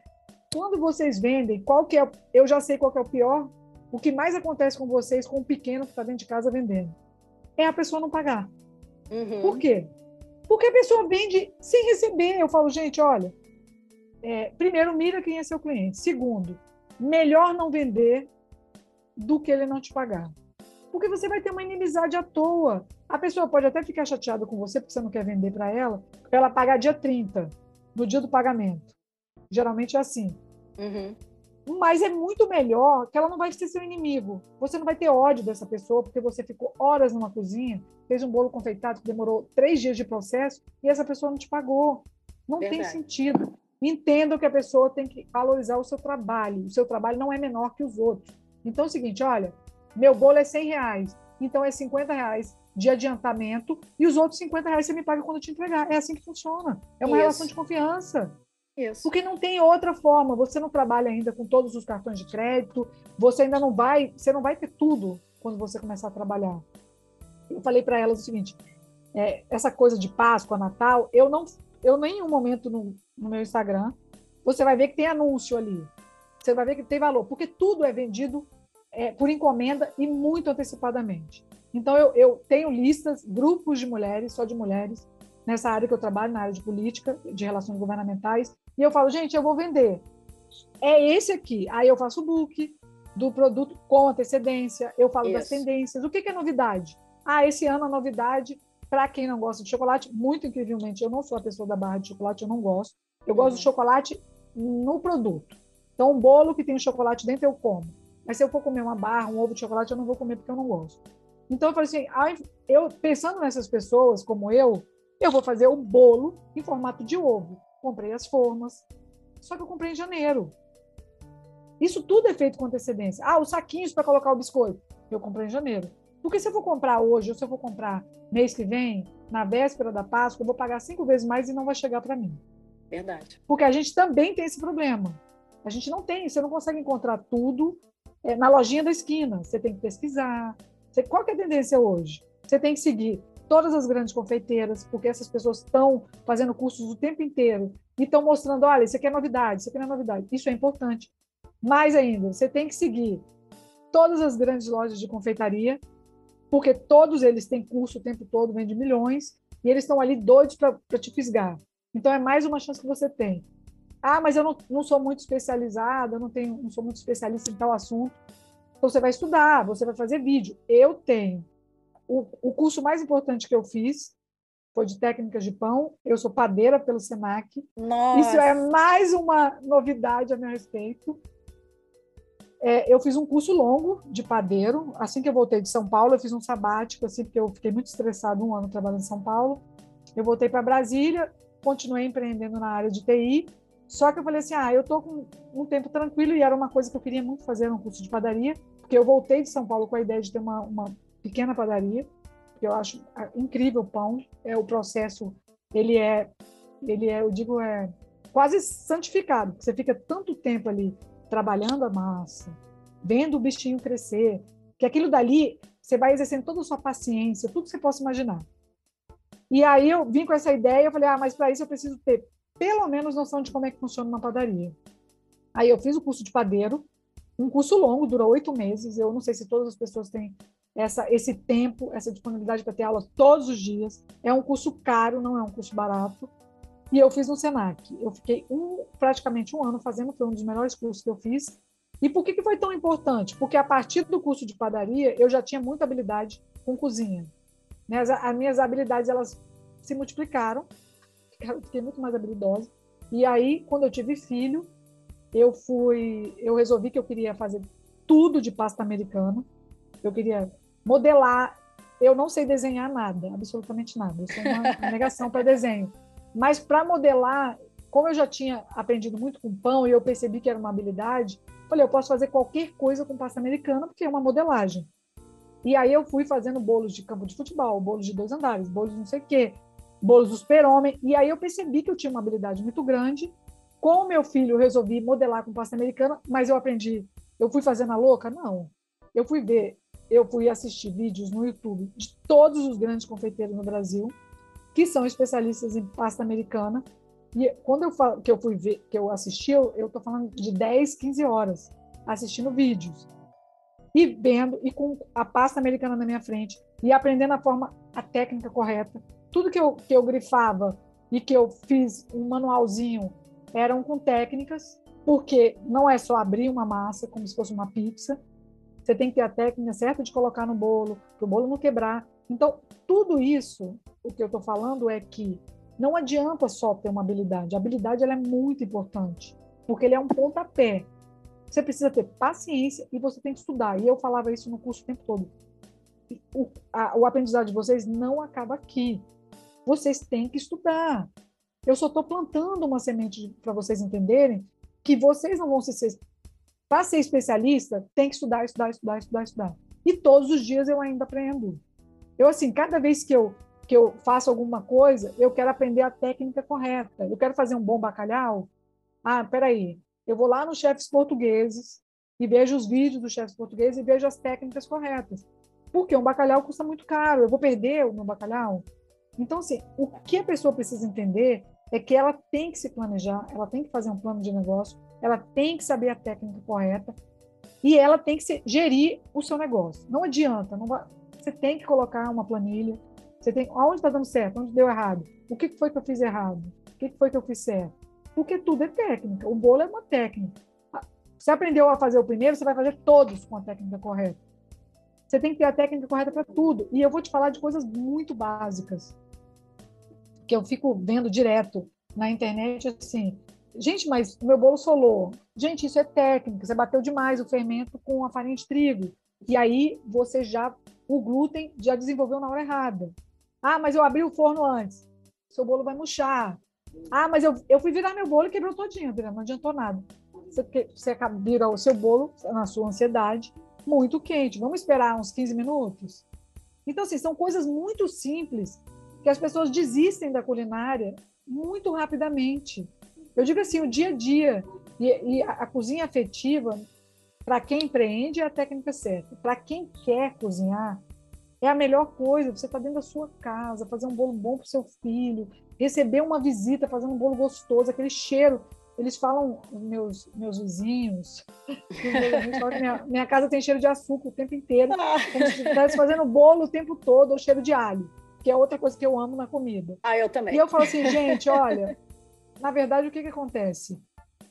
quando vocês vendem, qual que é, eu já sei qual que é o pior, o que mais acontece com vocês, com o pequeno que está dentro de casa vendendo, é a pessoa não pagar. Uhum. Por quê? Porque a pessoa vende sem receber. Eu falo, gente, olha, é, primeiro, mira quem é seu cliente. Segundo, melhor não vender do que ele não te pagar. Porque você vai ter uma inimizade à toa. A pessoa pode até ficar chateada com você porque você não quer vender para ela, para ela pagar dia 30, no dia do pagamento. Geralmente é assim. Uhum. Mas é muito melhor que ela não vai ser seu inimigo. Você não vai ter ódio dessa pessoa porque você ficou horas numa cozinha, fez um bolo confeitado que demorou três dias de processo e essa pessoa não te pagou. Não Verdade. tem sentido. Entenda que a pessoa tem que valorizar o seu trabalho. O seu trabalho não é menor que os outros. Então é o seguinte, olha, meu bolo é 100 reais, então é 50 reais de adiantamento e os outros 50 reais você me paga quando eu te entregar. É assim que funciona. É uma Isso. relação de confiança. Isso. Porque não tem outra forma. Você não trabalha ainda com todos os cartões de crédito. Você ainda não vai, você não vai ter tudo quando você começar a trabalhar. Eu falei para elas o seguinte: é, essa coisa de Páscoa, Natal, eu não, eu nenhum momento no, no meu Instagram você vai ver que tem anúncio ali. Você vai ver que tem valor, porque tudo é vendido é, por encomenda e muito antecipadamente. Então, eu, eu tenho listas, grupos de mulheres, só de mulheres, nessa área que eu trabalho, na área de política, de relações governamentais, e eu falo, gente, eu vou vender. É esse aqui. Aí eu faço o book do produto com antecedência, eu falo Isso. das tendências. O que, que é novidade? Ah, esse ano a novidade, para quem não gosta de chocolate, muito incrivelmente, eu não sou a pessoa da barra de chocolate, eu não gosto. Eu gosto uhum. de chocolate no produto. Então, um bolo que tem chocolate dentro eu como. Mas se eu for comer uma barra, um ovo de chocolate, eu não vou comer porque eu não gosto. Então, eu falei assim, eu pensando nessas pessoas como eu, eu vou fazer o bolo em formato de ovo. Comprei as formas. Só que eu comprei em janeiro. Isso tudo é feito com antecedência. Ah, os saquinhos para colocar o biscoito. Eu comprei em janeiro. Porque se eu for comprar hoje, ou se eu for comprar mês que vem, na véspera da Páscoa, eu vou pagar cinco vezes mais e não vai chegar para mim. Verdade. Porque a gente também tem esse problema. A gente não tem, você não consegue encontrar tudo é, na lojinha da esquina. Você tem que pesquisar. Você, qual é a tendência hoje? Você tem que seguir todas as grandes confeiteiras, porque essas pessoas estão fazendo cursos o tempo inteiro e estão mostrando, olha, isso aqui é novidade, isso aqui não é novidade. Isso é importante. Mais ainda, você tem que seguir todas as grandes lojas de confeitaria, porque todos eles têm curso o tempo todo, vende milhões, e eles estão ali doidos para te fisgar. Então é mais uma chance que você tem. Ah, mas eu não, não sou muito especializada, eu não, tenho, não sou muito especialista em tal assunto. Então você vai estudar, você vai fazer vídeo. Eu tenho. O, o curso mais importante que eu fiz foi de técnicas de pão. Eu sou padeira pelo SENAC. Nossa. Isso é mais uma novidade a meu respeito. É, eu fiz um curso longo de padeiro. Assim que eu voltei de São Paulo, eu fiz um sabático, assim, porque eu fiquei muito estressado um ano trabalhando em São Paulo. Eu voltei para Brasília, continuei empreendendo na área de TI. Só que eu falei assim, ah, eu tô com um tempo tranquilo e era uma coisa que eu queria muito fazer, um curso de padaria, porque eu voltei de São Paulo com a ideia de ter uma, uma pequena padaria, que eu acho ah, incrível o pão, é o processo, ele é, ele é, eu digo, é quase santificado, você fica tanto tempo ali trabalhando a massa, vendo o bichinho crescer, que aquilo dali você vai exercendo toda a sua paciência, tudo que você possa imaginar. E aí eu vim com essa ideia, eu falei, ah, mas para isso eu preciso ter pelo menos noção de como é que funciona uma padaria. Aí eu fiz o curso de padeiro, um curso longo, durou oito meses. Eu não sei se todas as pessoas têm essa, esse tempo, essa disponibilidade para ter aula todos os dias. É um curso caro, não é um curso barato. E eu fiz no Senac. Eu fiquei um, praticamente um ano fazendo, foi um dos melhores cursos que eu fiz. E por que, que foi tão importante? Porque a partir do curso de padaria, eu já tinha muita habilidade com cozinha. Né? As, as minhas habilidades elas se multiplicaram. Eu fiquei muito mais habilidosa. E aí, quando eu tive filho, eu fui, eu resolvi que eu queria fazer tudo de pasta americana. Eu queria modelar. Eu não sei desenhar nada, absolutamente nada. Eu sou uma *laughs* negação para desenho. Mas para modelar, como eu já tinha aprendido muito com pão e eu percebi que era uma habilidade, falei, eu posso fazer qualquer coisa com pasta americana, porque é uma modelagem. E aí eu fui fazendo bolos de campo de futebol, bolos de dois andares, bolos de não sei o quê, bolos do super-homem. E aí eu percebi que eu tinha uma habilidade muito grande. Com o meu filho, eu resolvi modelar com pasta americana, mas eu aprendi. Eu fui fazendo a louca? Não. Eu fui ver, eu fui assistir vídeos no YouTube de todos os grandes confeiteiros no Brasil que são especialistas em pasta americana. E quando eu falo que eu fui ver, que eu assisti, eu estou falando de 10, 15 horas assistindo vídeos e vendo e com a pasta americana na minha frente e aprendendo a forma, a técnica correta. Tudo que eu, que eu grifava e que eu fiz um manualzinho eram com técnicas, porque não é só abrir uma massa como se fosse uma pizza. Você tem que ter a técnica certa de colocar no bolo, para o bolo não quebrar. Então, tudo isso, o que eu estou falando é que não adianta só ter uma habilidade. A habilidade ela é muito importante, porque ele é um pontapé. Você precisa ter paciência e você tem que estudar. E eu falava isso no curso o tempo todo. O, a, o aprendizado de vocês não acaba aqui. Vocês têm que estudar. Eu só estou plantando uma semente para vocês entenderem que vocês não vão ser. Para ser especialista, tem que estudar, estudar, estudar, estudar, estudar. E todos os dias eu ainda aprendo. Eu, assim, cada vez que eu, que eu faço alguma coisa, eu quero aprender a técnica correta. Eu quero fazer um bom bacalhau. Ah, peraí. Eu vou lá nos chefes portugueses e vejo os vídeos dos chefes portugueses e vejo as técnicas corretas. Porque um bacalhau custa muito caro. Eu vou perder o meu bacalhau? Então, assim, o que a pessoa precisa entender é que ela tem que se planejar, ela tem que fazer um plano de negócio, ela tem que saber a técnica correta E ela tem que gerir o seu negócio. Não adianta, não vai, você tem que colocar uma planilha. Você tem, aonde está dando certo, onde deu errado, o que foi que eu fiz errado, o que foi que eu fiz certo. Porque tudo é técnica. O bolo é uma técnica. Você aprendeu a fazer o primeiro, você vai fazer todos com a técnica correta. Você tem que ter a técnica correta para tudo. E eu vou te falar de coisas muito básicas que eu fico vendo direto na internet assim. Gente, mas o meu bolo solou. Gente, isso é técnica. Você bateu demais o fermento com a farinha de trigo. E aí você já, o glúten já desenvolveu na hora errada. Ah, mas eu abri o forno antes. Seu bolo vai murchar. Ah, mas eu, eu fui virar meu bolo e quebrou todinho, não adiantou nada. Você, você vira o seu bolo na sua ansiedade muito quente. Vamos esperar uns 15 minutos? Então, assim, são coisas muito simples que as pessoas desistem da culinária muito rapidamente. Eu digo assim, o dia a dia e, e a, a cozinha afetiva, para quem empreende, é a técnica certa. Para quem quer cozinhar, é a melhor coisa. Você está dentro da sua casa, fazer um bolo bom para o seu filho, receber uma visita, fazer um bolo gostoso, aquele cheiro. Eles falam, meus, meus vizinhos, minha, minha, casa tem cheiro de açúcar o tempo inteiro, como se estivesse fazendo bolo o tempo todo, ou cheiro de alho, que é outra coisa que eu amo na comida. Ah, eu também. E eu falo assim, gente, olha, na verdade, o que, que acontece?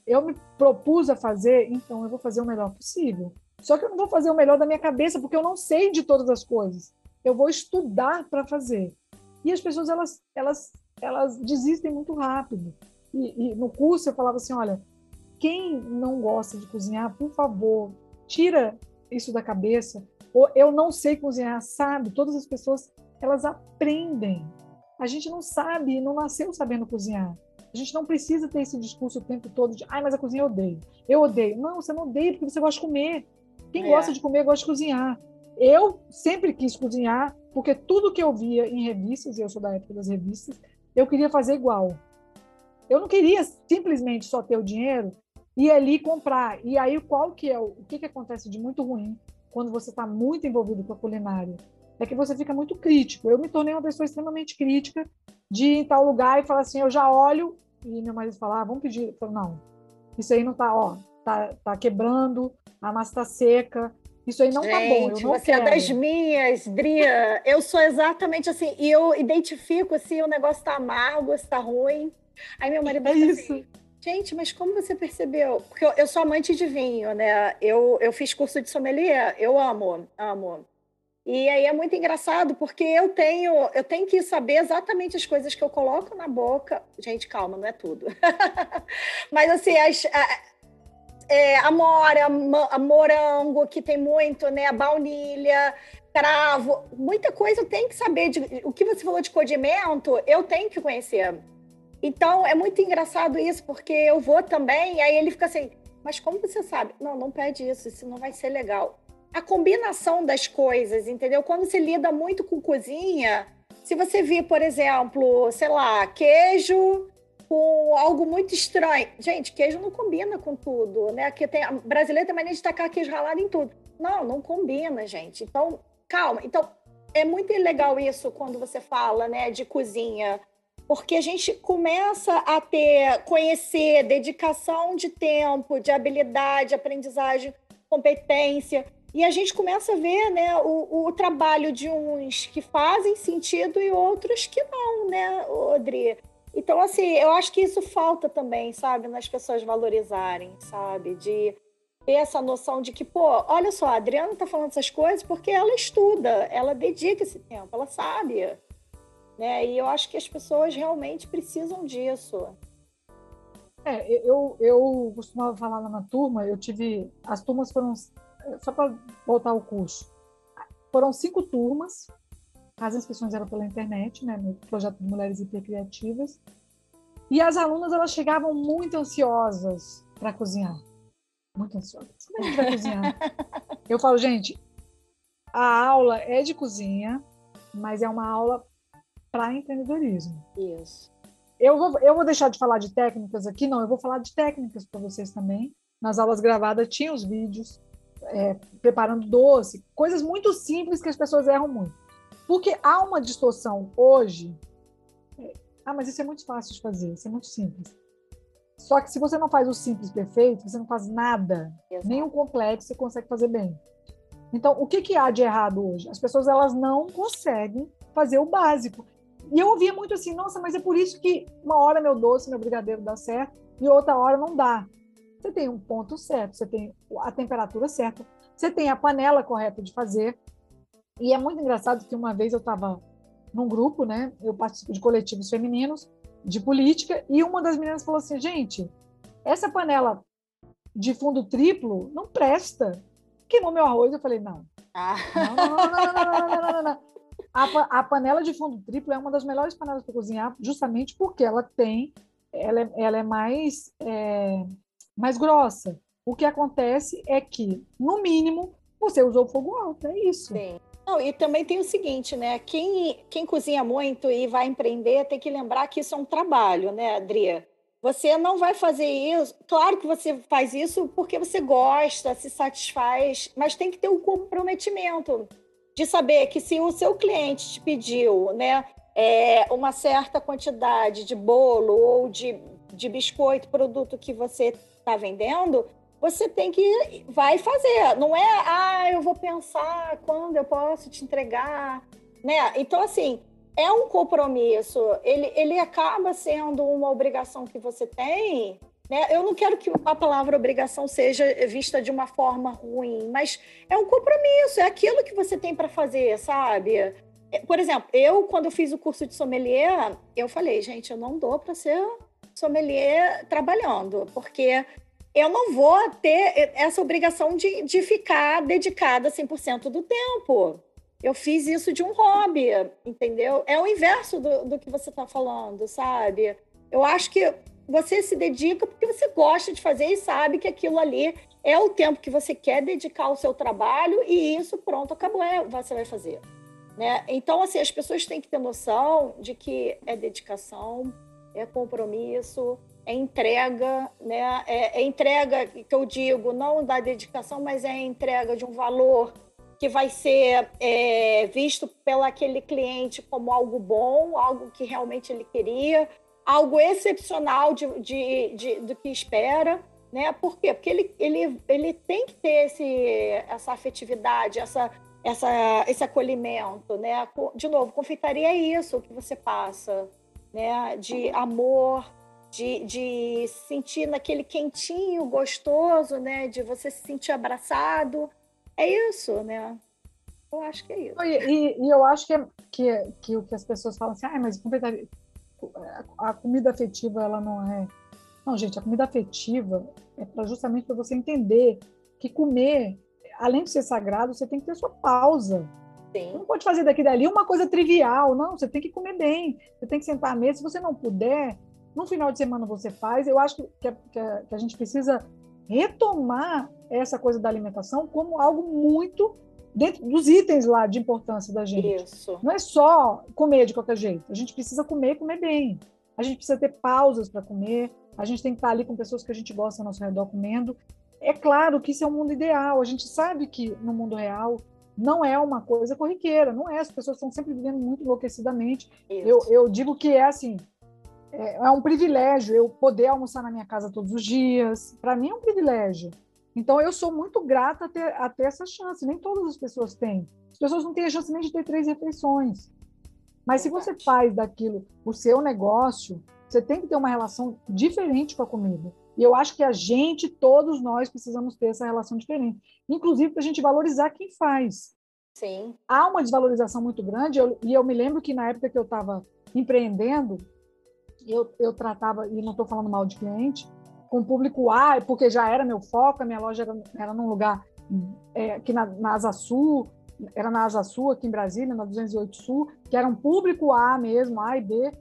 Eu me propus a fazer, então eu vou fazer o melhor possível. Só que eu não vou fazer o melhor da minha cabeça, porque eu não sei de todas as coisas. Eu vou estudar para fazer. E as pessoas, elas, elas, elas desistem muito rápido. E, e, no curso eu falava assim, olha, quem não gosta de cozinhar, por favor, tira isso da cabeça. Ou eu não sei cozinhar, sabe? Todas as pessoas, elas aprendem. A gente não sabe, não nasceu sabendo cozinhar. A gente não precisa ter esse discurso o tempo todo de, ai, mas a cozinha eu odeio. Eu odeio. Não, você não odeia porque você gosta de comer. Quem é. gosta de comer gosta de cozinhar. Eu sempre quis cozinhar, porque tudo que eu via em revistas, e eu sou da época das revistas, eu queria fazer igual. Eu não queria simplesmente só ter o dinheiro e ali comprar. E aí, qual que é o, o que, que acontece de muito ruim quando você está muito envolvido com a culinária? É que você fica muito crítico. Eu me tornei uma pessoa extremamente crítica de ir em tal lugar e falar assim, eu já olho, e meu marido fala, ah, vamos pedir. Eu falo, não, isso aí não tá, ó, tá, tá quebrando, a massa tá seca, isso aí não Gente, tá bom. Eu não você quero. é das minhas, Dria. Eu sou exatamente assim. E eu identifico se o negócio tá amargo, se tá ruim. Aí meu marido é isso. Assim, Gente, mas como você percebeu? Porque eu, eu, sou amante de vinho, né? Eu, eu fiz curso de sommelier. Eu amo, amo. E aí é muito engraçado porque eu tenho eu tenho que saber exatamente as coisas que eu coloco na boca. Gente, calma, não é tudo. *laughs* Mas assim, as, a, é, amora, a morango, que tem muito, né? A baunilha, cravo, muita coisa eu tenho que saber. De, o que você falou de condimento, eu tenho que conhecer. Então é muito engraçado isso, porque eu vou também, e aí ele fica assim, mas como você sabe? Não, não pede isso, isso não vai ser legal a combinação das coisas, entendeu? Quando você lida muito com cozinha, se você vir, por exemplo, sei lá, queijo com algo muito estranho. Gente, queijo não combina com tudo, né? Aqui tem, a brasileira tem mania de tacar queijo ralado em tudo. Não, não combina, gente. Então, calma. Então, é muito legal isso quando você fala, né, de cozinha, porque a gente começa a ter, conhecer dedicação de tempo, de habilidade, aprendizagem, competência. E a gente começa a ver né, o, o, trabalho de uns que fazem sentido e outros que não, né, Odri? Então, assim, eu acho que isso falta também, sabe, nas pessoas valorizarem, sabe? De ter essa noção de que, pô, olha só, a Adriana tá falando essas coisas porque ela estuda, ela dedica esse tempo, ela sabe. Né? E eu acho que as pessoas realmente precisam disso. É, eu, eu costumava falar lá na turma, eu tive. As turmas foram só para voltar ao curso, foram cinco turmas, as inscrições eram pela internet, né, no projeto de Mulheres Hipercriativas, e as alunas elas chegavam muito ansiosas para cozinhar, muito ansiosas. Como é a gente vai cozinhar? Eu falo, gente, a aula é de cozinha, mas é uma aula para empreendedorismo. Isso. Eu vou, eu vou deixar de falar de técnicas aqui, não, eu vou falar de técnicas para vocês também. Nas aulas gravadas tinha os vídeos, é, preparando doce, coisas muito simples que as pessoas erram muito. Porque há uma distorção hoje. É, ah, mas isso é muito fácil de fazer, isso é muito simples. Só que se você não faz o simples perfeito, você não faz nada, Exato. nem o complexo você consegue fazer bem. Então, o que, que há de errado hoje? As pessoas elas não conseguem fazer o básico. E eu ouvia muito assim, nossa, mas é por isso que uma hora meu doce, meu brigadeiro dá certo e outra hora não dá. Você tem um ponto certo, você tem a temperatura certa, você tem a panela correta de fazer. E é muito engraçado que uma vez eu estava num grupo, né? Eu participo de coletivos femininos de política e uma das meninas falou assim, gente, essa panela de fundo triplo não presta. Queimou meu arroz. Eu falei, não. Ah. *laughs* Não, não, não, a, a, panela de fundo triplo é uma das melhores panelas para cozinhar, justamente porque ela tem, ela é, ela é mais é, mais grossa. O que acontece é que, no mínimo, você usou fogo alto, é isso. Sim. Não, e também tem o seguinte, né? Quem, quem cozinha muito e vai empreender tem que lembrar que isso é um trabalho, né, Adria? Você não vai fazer isso. Claro que você faz isso porque você gosta, se satisfaz, mas tem que ter um comprometimento de saber que se o seu cliente te pediu, né, é, uma certa quantidade de bolo ou de, de biscoito, produto que você está vendendo, você tem que vai fazer. Não é, ah, eu vou pensar quando eu posso te entregar, né? Então assim, é um compromisso. Ele, ele acaba sendo uma obrigação que você tem. Né? Eu não quero que a palavra obrigação seja vista de uma forma ruim, mas é um compromisso, é aquilo que você tem para fazer, sabe? Por exemplo, eu, quando eu fiz o curso de sommelier, eu falei, gente, eu não dou para ser sommelier trabalhando, porque eu não vou ter essa obrigação de, de ficar dedicada 100% do tempo. Eu fiz isso de um hobby, entendeu? É o inverso do, do que você está falando, sabe? Eu acho que você se dedica porque você gosta de fazer e sabe que aquilo ali é o tempo que você quer dedicar ao seu trabalho e isso, pronto, acabou, é, você vai fazer. Né? Então, assim, as pessoas têm que ter noção de que é dedicação, é compromisso, é entrega, né? É, é entrega que eu digo, não da dedicação, mas é entrega de um valor que vai ser é, visto pelo aquele cliente como algo bom, algo que realmente ele queria, algo excepcional de, de, de, do que espera. Né? Por quê? Porque ele, ele, ele tem que ter esse, essa afetividade, essa, essa, esse acolhimento. Né? De novo, confeitaria é isso que você passa, né? de amor, de, de sentir naquele quentinho gostoso, né? de você se sentir abraçado. É isso, né? Eu acho que é isso. E, e eu acho que, é, que, que o que as pessoas falam assim, ah, mas a comida afetiva ela não é. Não, gente, a comida afetiva é para justamente para você entender que comer, além de ser sagrado, você tem que ter sua pausa. Sim. Não pode fazer daqui dali uma coisa trivial, não. Você tem que comer bem, você tem que sentar à mesa. Se você não puder, no final de semana você faz. Eu acho que a, que a, que a gente precisa retomar essa coisa da alimentação como algo muito dentro dos itens lá de importância da gente. Isso. Não é só comer de qualquer jeito. A gente precisa comer e comer bem. A gente precisa ter pausas para comer. A gente tem que estar ali com pessoas que a gente gosta ao nosso redor comendo. É claro que isso é o um mundo ideal. A gente sabe que no mundo real não é uma coisa corriqueira, não é. As pessoas estão sempre vivendo muito enlouquecidamente. Eu, eu digo que é assim, é, é um privilégio eu poder almoçar na minha casa todos os dias. Para mim é um privilégio. Então, eu sou muito grata a ter, a ter essa chance. Nem todas as pessoas têm. As pessoas não têm a chance nem de ter três refeições. Mas se você faz daquilo o seu negócio, você tem que ter uma relação diferente com a comida. E eu acho que a gente, todos nós, precisamos ter essa relação diferente. Inclusive para a gente valorizar quem faz. Sim. Há uma desvalorização muito grande, eu, e eu me lembro que na época que eu estava empreendendo, eu, eu tratava, e não estou falando mal de cliente, com público A, porque já era meu foco, a minha loja era, era num lugar é, aqui na, na Asa Sul, era na Asa Sul, aqui em Brasília, na 208 Sul, que era um público A mesmo, A e B.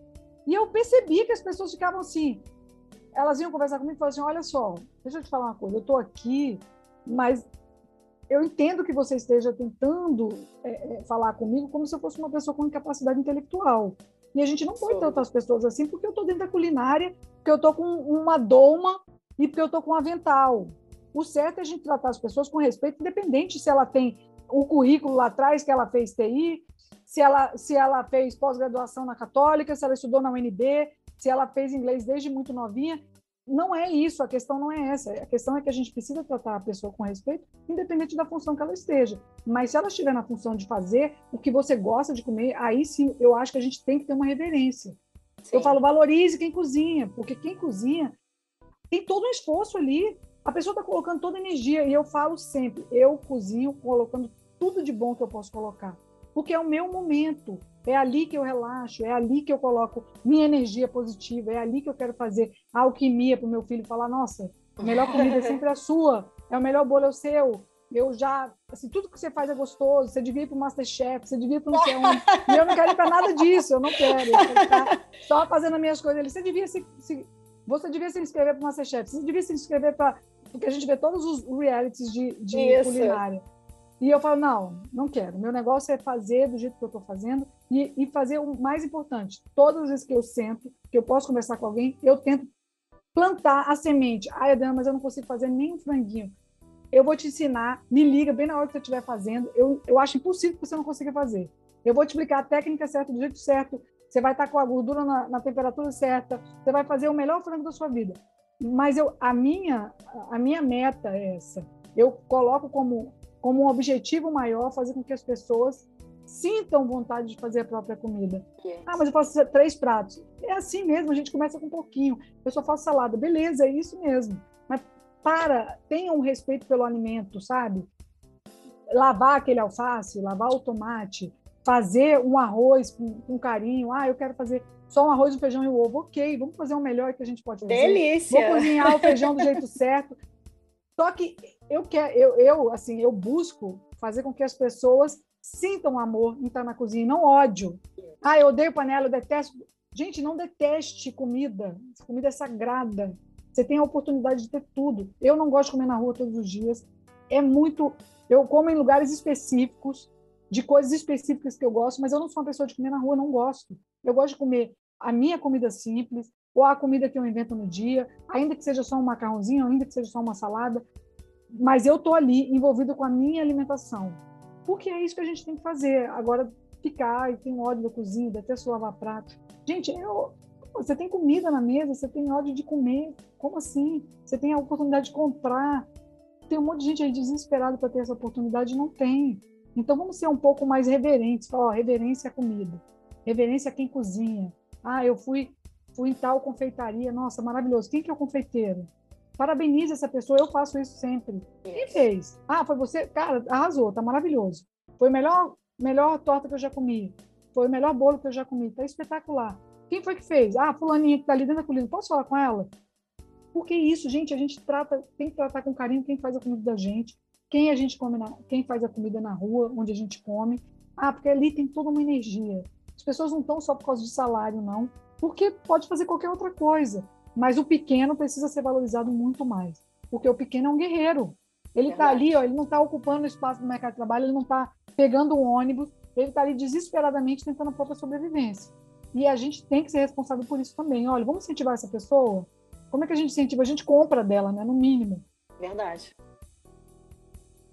E eu percebi que as pessoas ficavam assim, elas iam conversar comigo e falavam assim, olha só, deixa eu te falar uma coisa, eu estou aqui, mas eu entendo que você esteja tentando é, falar comigo como se eu fosse uma pessoa com incapacidade intelectual. E a gente não pode tratar as pessoas assim porque eu estou dentro da culinária, porque eu estou com uma doma e porque eu estou com um avental. O certo é a gente tratar as pessoas com respeito, independente se ela tem o currículo lá atrás que ela fez TI, se ela, se ela fez pós-graduação na Católica, se ela estudou na UNB, se ela fez inglês desde muito novinha. não é isso, a questão não é essa. A questão é que a gente precisa tratar a pessoa com respeito, independente da função que ela esteja. Mas se ela estiver na função de fazer o que você gosta de comer, aí sim eu acho que a gente tem que ter uma reverência. Sim. Eu falo, valorize quem cozinha, porque quem cozinha tem todo um esforço ali. A pessoa está colocando toda a energia. E eu falo sempre, eu cozinho colocando tudo de bom que eu posso colocar. Porque é o meu momento. É ali que eu relaxo, é ali que eu coloco minha energia positiva, é ali que eu quero fazer a alquimia para o meu filho falar: nossa, a melhor comida é sempre a sua, é o melhor bolo é o seu. Eu já, assim, tudo que você faz é gostoso. Você devia ir para o Masterchef, você devia ir para não sei onde. E eu não quero ir para nada disso, eu não quero. Eu quero só fazendo as minhas coisas ali. Você devia se, se você devia se inscrever para o Masterchef, você devia se inscrever para. Porque a gente vê todos os realities de, de culinária. E eu falo, não, não quero. Meu negócio é fazer do jeito que eu estou fazendo e, e, fazer o mais importante. Todas as vezes que eu sento, que eu posso conversar com alguém, eu tento plantar a semente. Ai, Adriana, mas eu não consigo fazer nem um franguinho. Eu vou te ensinar, me liga bem na hora que você estiver fazendo. Eu, eu acho impossível que você não consiga fazer. Eu vou te explicar a técnica certa, do jeito certo. Você vai estar com a gordura na, na temperatura certa. Você vai fazer o melhor frango da sua vida. Mas eu, a, minha, a minha meta é essa. Eu coloco como como um objetivo maior fazer com que as pessoas sintam vontade de fazer a própria comida. Yes. Ah, mas eu faço três pratos. É assim mesmo, a gente começa com um pouquinho. Eu só faço salada. Beleza, é isso mesmo. Mas para, tenha um respeito pelo alimento, sabe? Lavar aquele alface, lavar o tomate, fazer um arroz com, com carinho. Ah, eu quero fazer só um arroz, um feijão e um ovo. Ok, vamos fazer o melhor que a gente pode fazer. Delícia! Vou cozinhar o feijão do jeito certo. Só que eu quero, eu, eu, assim, eu busco fazer com que as pessoas sintam amor em estar na cozinha, não ódio. Ah, eu odeio panela, eu detesto. Gente, não deteste comida. Comida é sagrada. Você tem a oportunidade de ter tudo. Eu não gosto de comer na rua todos os dias. É muito. Eu como em lugares específicos, de coisas específicas que eu gosto, mas eu não sou uma pessoa de comer na rua, não gosto. Eu gosto de comer a minha comida simples, ou a comida que eu invento no dia, ainda que seja só um macarrãozinho, ainda que seja só uma salada, mas eu tô ali envolvido com a minha alimentação. Porque é isso que a gente tem que fazer. Agora, ficar e tem ódio da cozinha, até só lavar prato. Gente, eu, você tem comida na mesa, você tem ódio de comer. Como assim? Você tem a oportunidade de comprar. Tem um monte de gente aí desesperado para ter essa oportunidade, não tem. Então vamos ser um pouco mais reverentes. Ó, reverência à comida, reverência a quem cozinha. Ah, eu fui fui em tal confeitaria, nossa, maravilhoso. Quem que é o confeiteiro? Parabenize essa pessoa, eu faço isso sempre. Quem fez? Ah, foi você? Cara, arrasou, tá maravilhoso. Foi a melhor, melhor torta que eu já comi. Foi o melhor bolo que eu já comi. Tá espetacular. Quem foi que fez? Ah, fulaninha que tá ali dentro da colina. Posso falar com ela? Porque isso, gente, a gente trata, tem que tratar com carinho quem faz a comida da gente, quem a gente come, na, quem faz a comida na rua, onde a gente come. Ah, porque ali tem toda uma energia. As pessoas não estão só por causa de salário, não porque pode fazer qualquer outra coisa. Mas o pequeno precisa ser valorizado muito mais, porque o pequeno é um guerreiro. Ele está ali, ó, ele não está ocupando o espaço do mercado de trabalho, ele não está pegando um ônibus, ele está ali desesperadamente tentando a própria sobrevivência. E a gente tem que ser responsável por isso também. Olha, vamos incentivar essa pessoa? Como é que a gente incentiva? A gente compra dela, né? No mínimo. Verdade.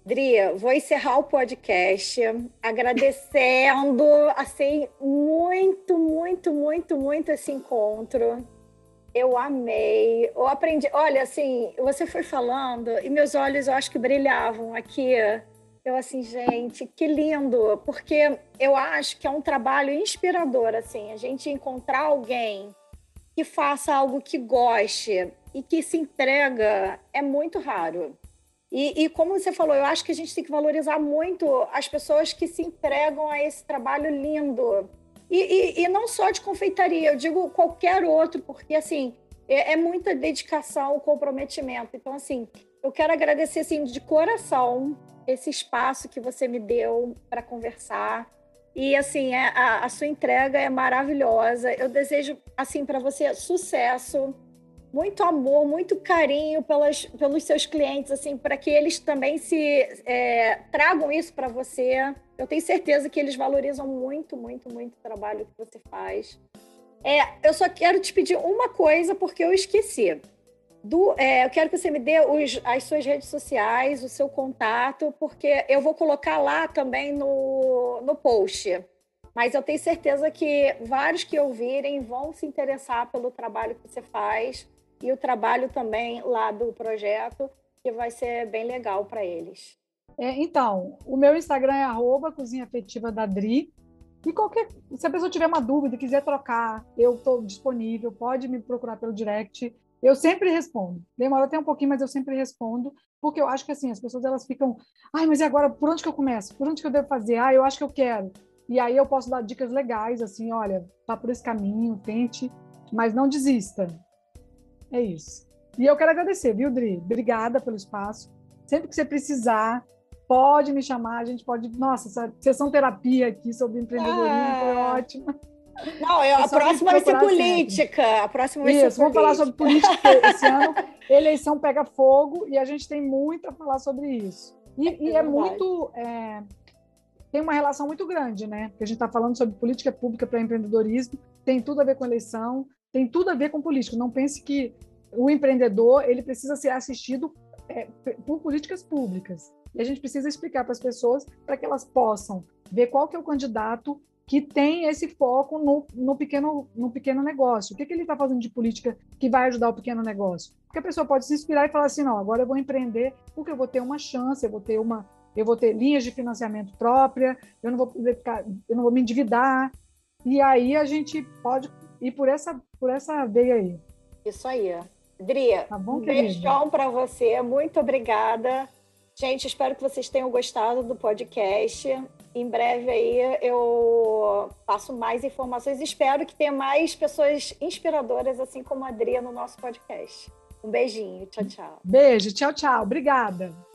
Dria, vou encerrar o podcast agradecendo, assim, muito, muito, muito, muito esse encontro. Eu amei, eu aprendi. Olha, assim, você foi falando e meus olhos eu acho que brilhavam aqui. Eu assim, gente, que lindo, porque eu acho que é um trabalho inspirador, assim, a gente encontrar alguém que faça algo que goste e que se entrega é muito raro. E, e, como você falou, eu acho que a gente tem que valorizar muito as pessoas que se entregam a esse trabalho lindo. E, e, e não só de confeitaria, eu digo qualquer outro, porque assim é, é, muita dedicação, comprometimento. Então, assim, eu quero agradecer assim, de coração esse espaço que você me deu para conversar. E assim, é, a, a sua entrega é maravilhosa. Eu desejo assim para você sucesso muito amor, muito carinho pelas, pelos seus clientes, assim, para que eles também se é, tragam isso para você. Eu tenho certeza que eles valorizam muito, muito, muito o trabalho que você faz. É, eu só quero te pedir uma coisa, porque eu esqueci. Do, é, eu quero que você me dê os, as suas redes sociais, o seu contato, porque eu vou colocar lá também no, no post. Mas eu tenho certeza que vários que ouvirem vão se interessar pelo trabalho que você faz e o trabalho também lá do projeto, que vai ser bem legal para eles. É, então, o meu Instagram é arroba cozinha afetiva da Dri. E qualquer, se a pessoa tiver uma dúvida, quiser trocar, eu estou disponível, pode me procurar pelo direct. Eu sempre respondo. Demora até um pouquinho, mas eu sempre respondo, porque eu acho que assim, as pessoas elas ficam, ai, mas e agora por onde que eu começo? Por onde que eu devo fazer? Ah, eu acho que eu quero. E aí eu posso dar dicas legais, assim, olha, tá por esse caminho, tente, mas não desista. É isso. E eu quero agradecer, viu, Dri? Obrigada pelo espaço. Sempre que você precisar, pode me chamar, a gente pode. Nossa, essa sessão terapia aqui sobre empreendedorismo ah. foi ótima. Não, eu, a próxima vai ser política. Sempre. A próxima vai Isso, ser vamos falar sobre política esse *laughs* ano. Eleição pega fogo e a gente tem muito a falar sobre isso. E é, e é muito. É, tem uma relação muito grande, né? Porque a gente está falando sobre política pública para empreendedorismo, tem tudo a ver com eleição, tem tudo a ver com política. Não pense que o empreendedor ele precisa ser assistido é, por políticas públicas. E a gente precisa explicar para as pessoas para que elas possam ver qual que é o candidato que tem esse foco no, no, pequeno, no pequeno negócio. O que, que ele está fazendo de política que vai ajudar o pequeno negócio? Porque a pessoa pode se inspirar e falar assim, não, agora eu vou empreender porque eu vou ter uma chance, eu vou ter uma, eu vou ter linhas de financiamento própria, eu não vou ficar, eu não vou me endividar. E aí a gente pode ir por essa, por essa veia aí. Isso aí. Dri, tá bom, um beijão para você. Muito obrigada. Gente, espero que vocês tenham gostado do podcast. Em breve aí eu passo mais informações. Espero que tenha mais pessoas inspiradoras, assim como a Adria, no nosso podcast. Um beijinho. Tchau, tchau. Beijo. Tchau, tchau. Obrigada.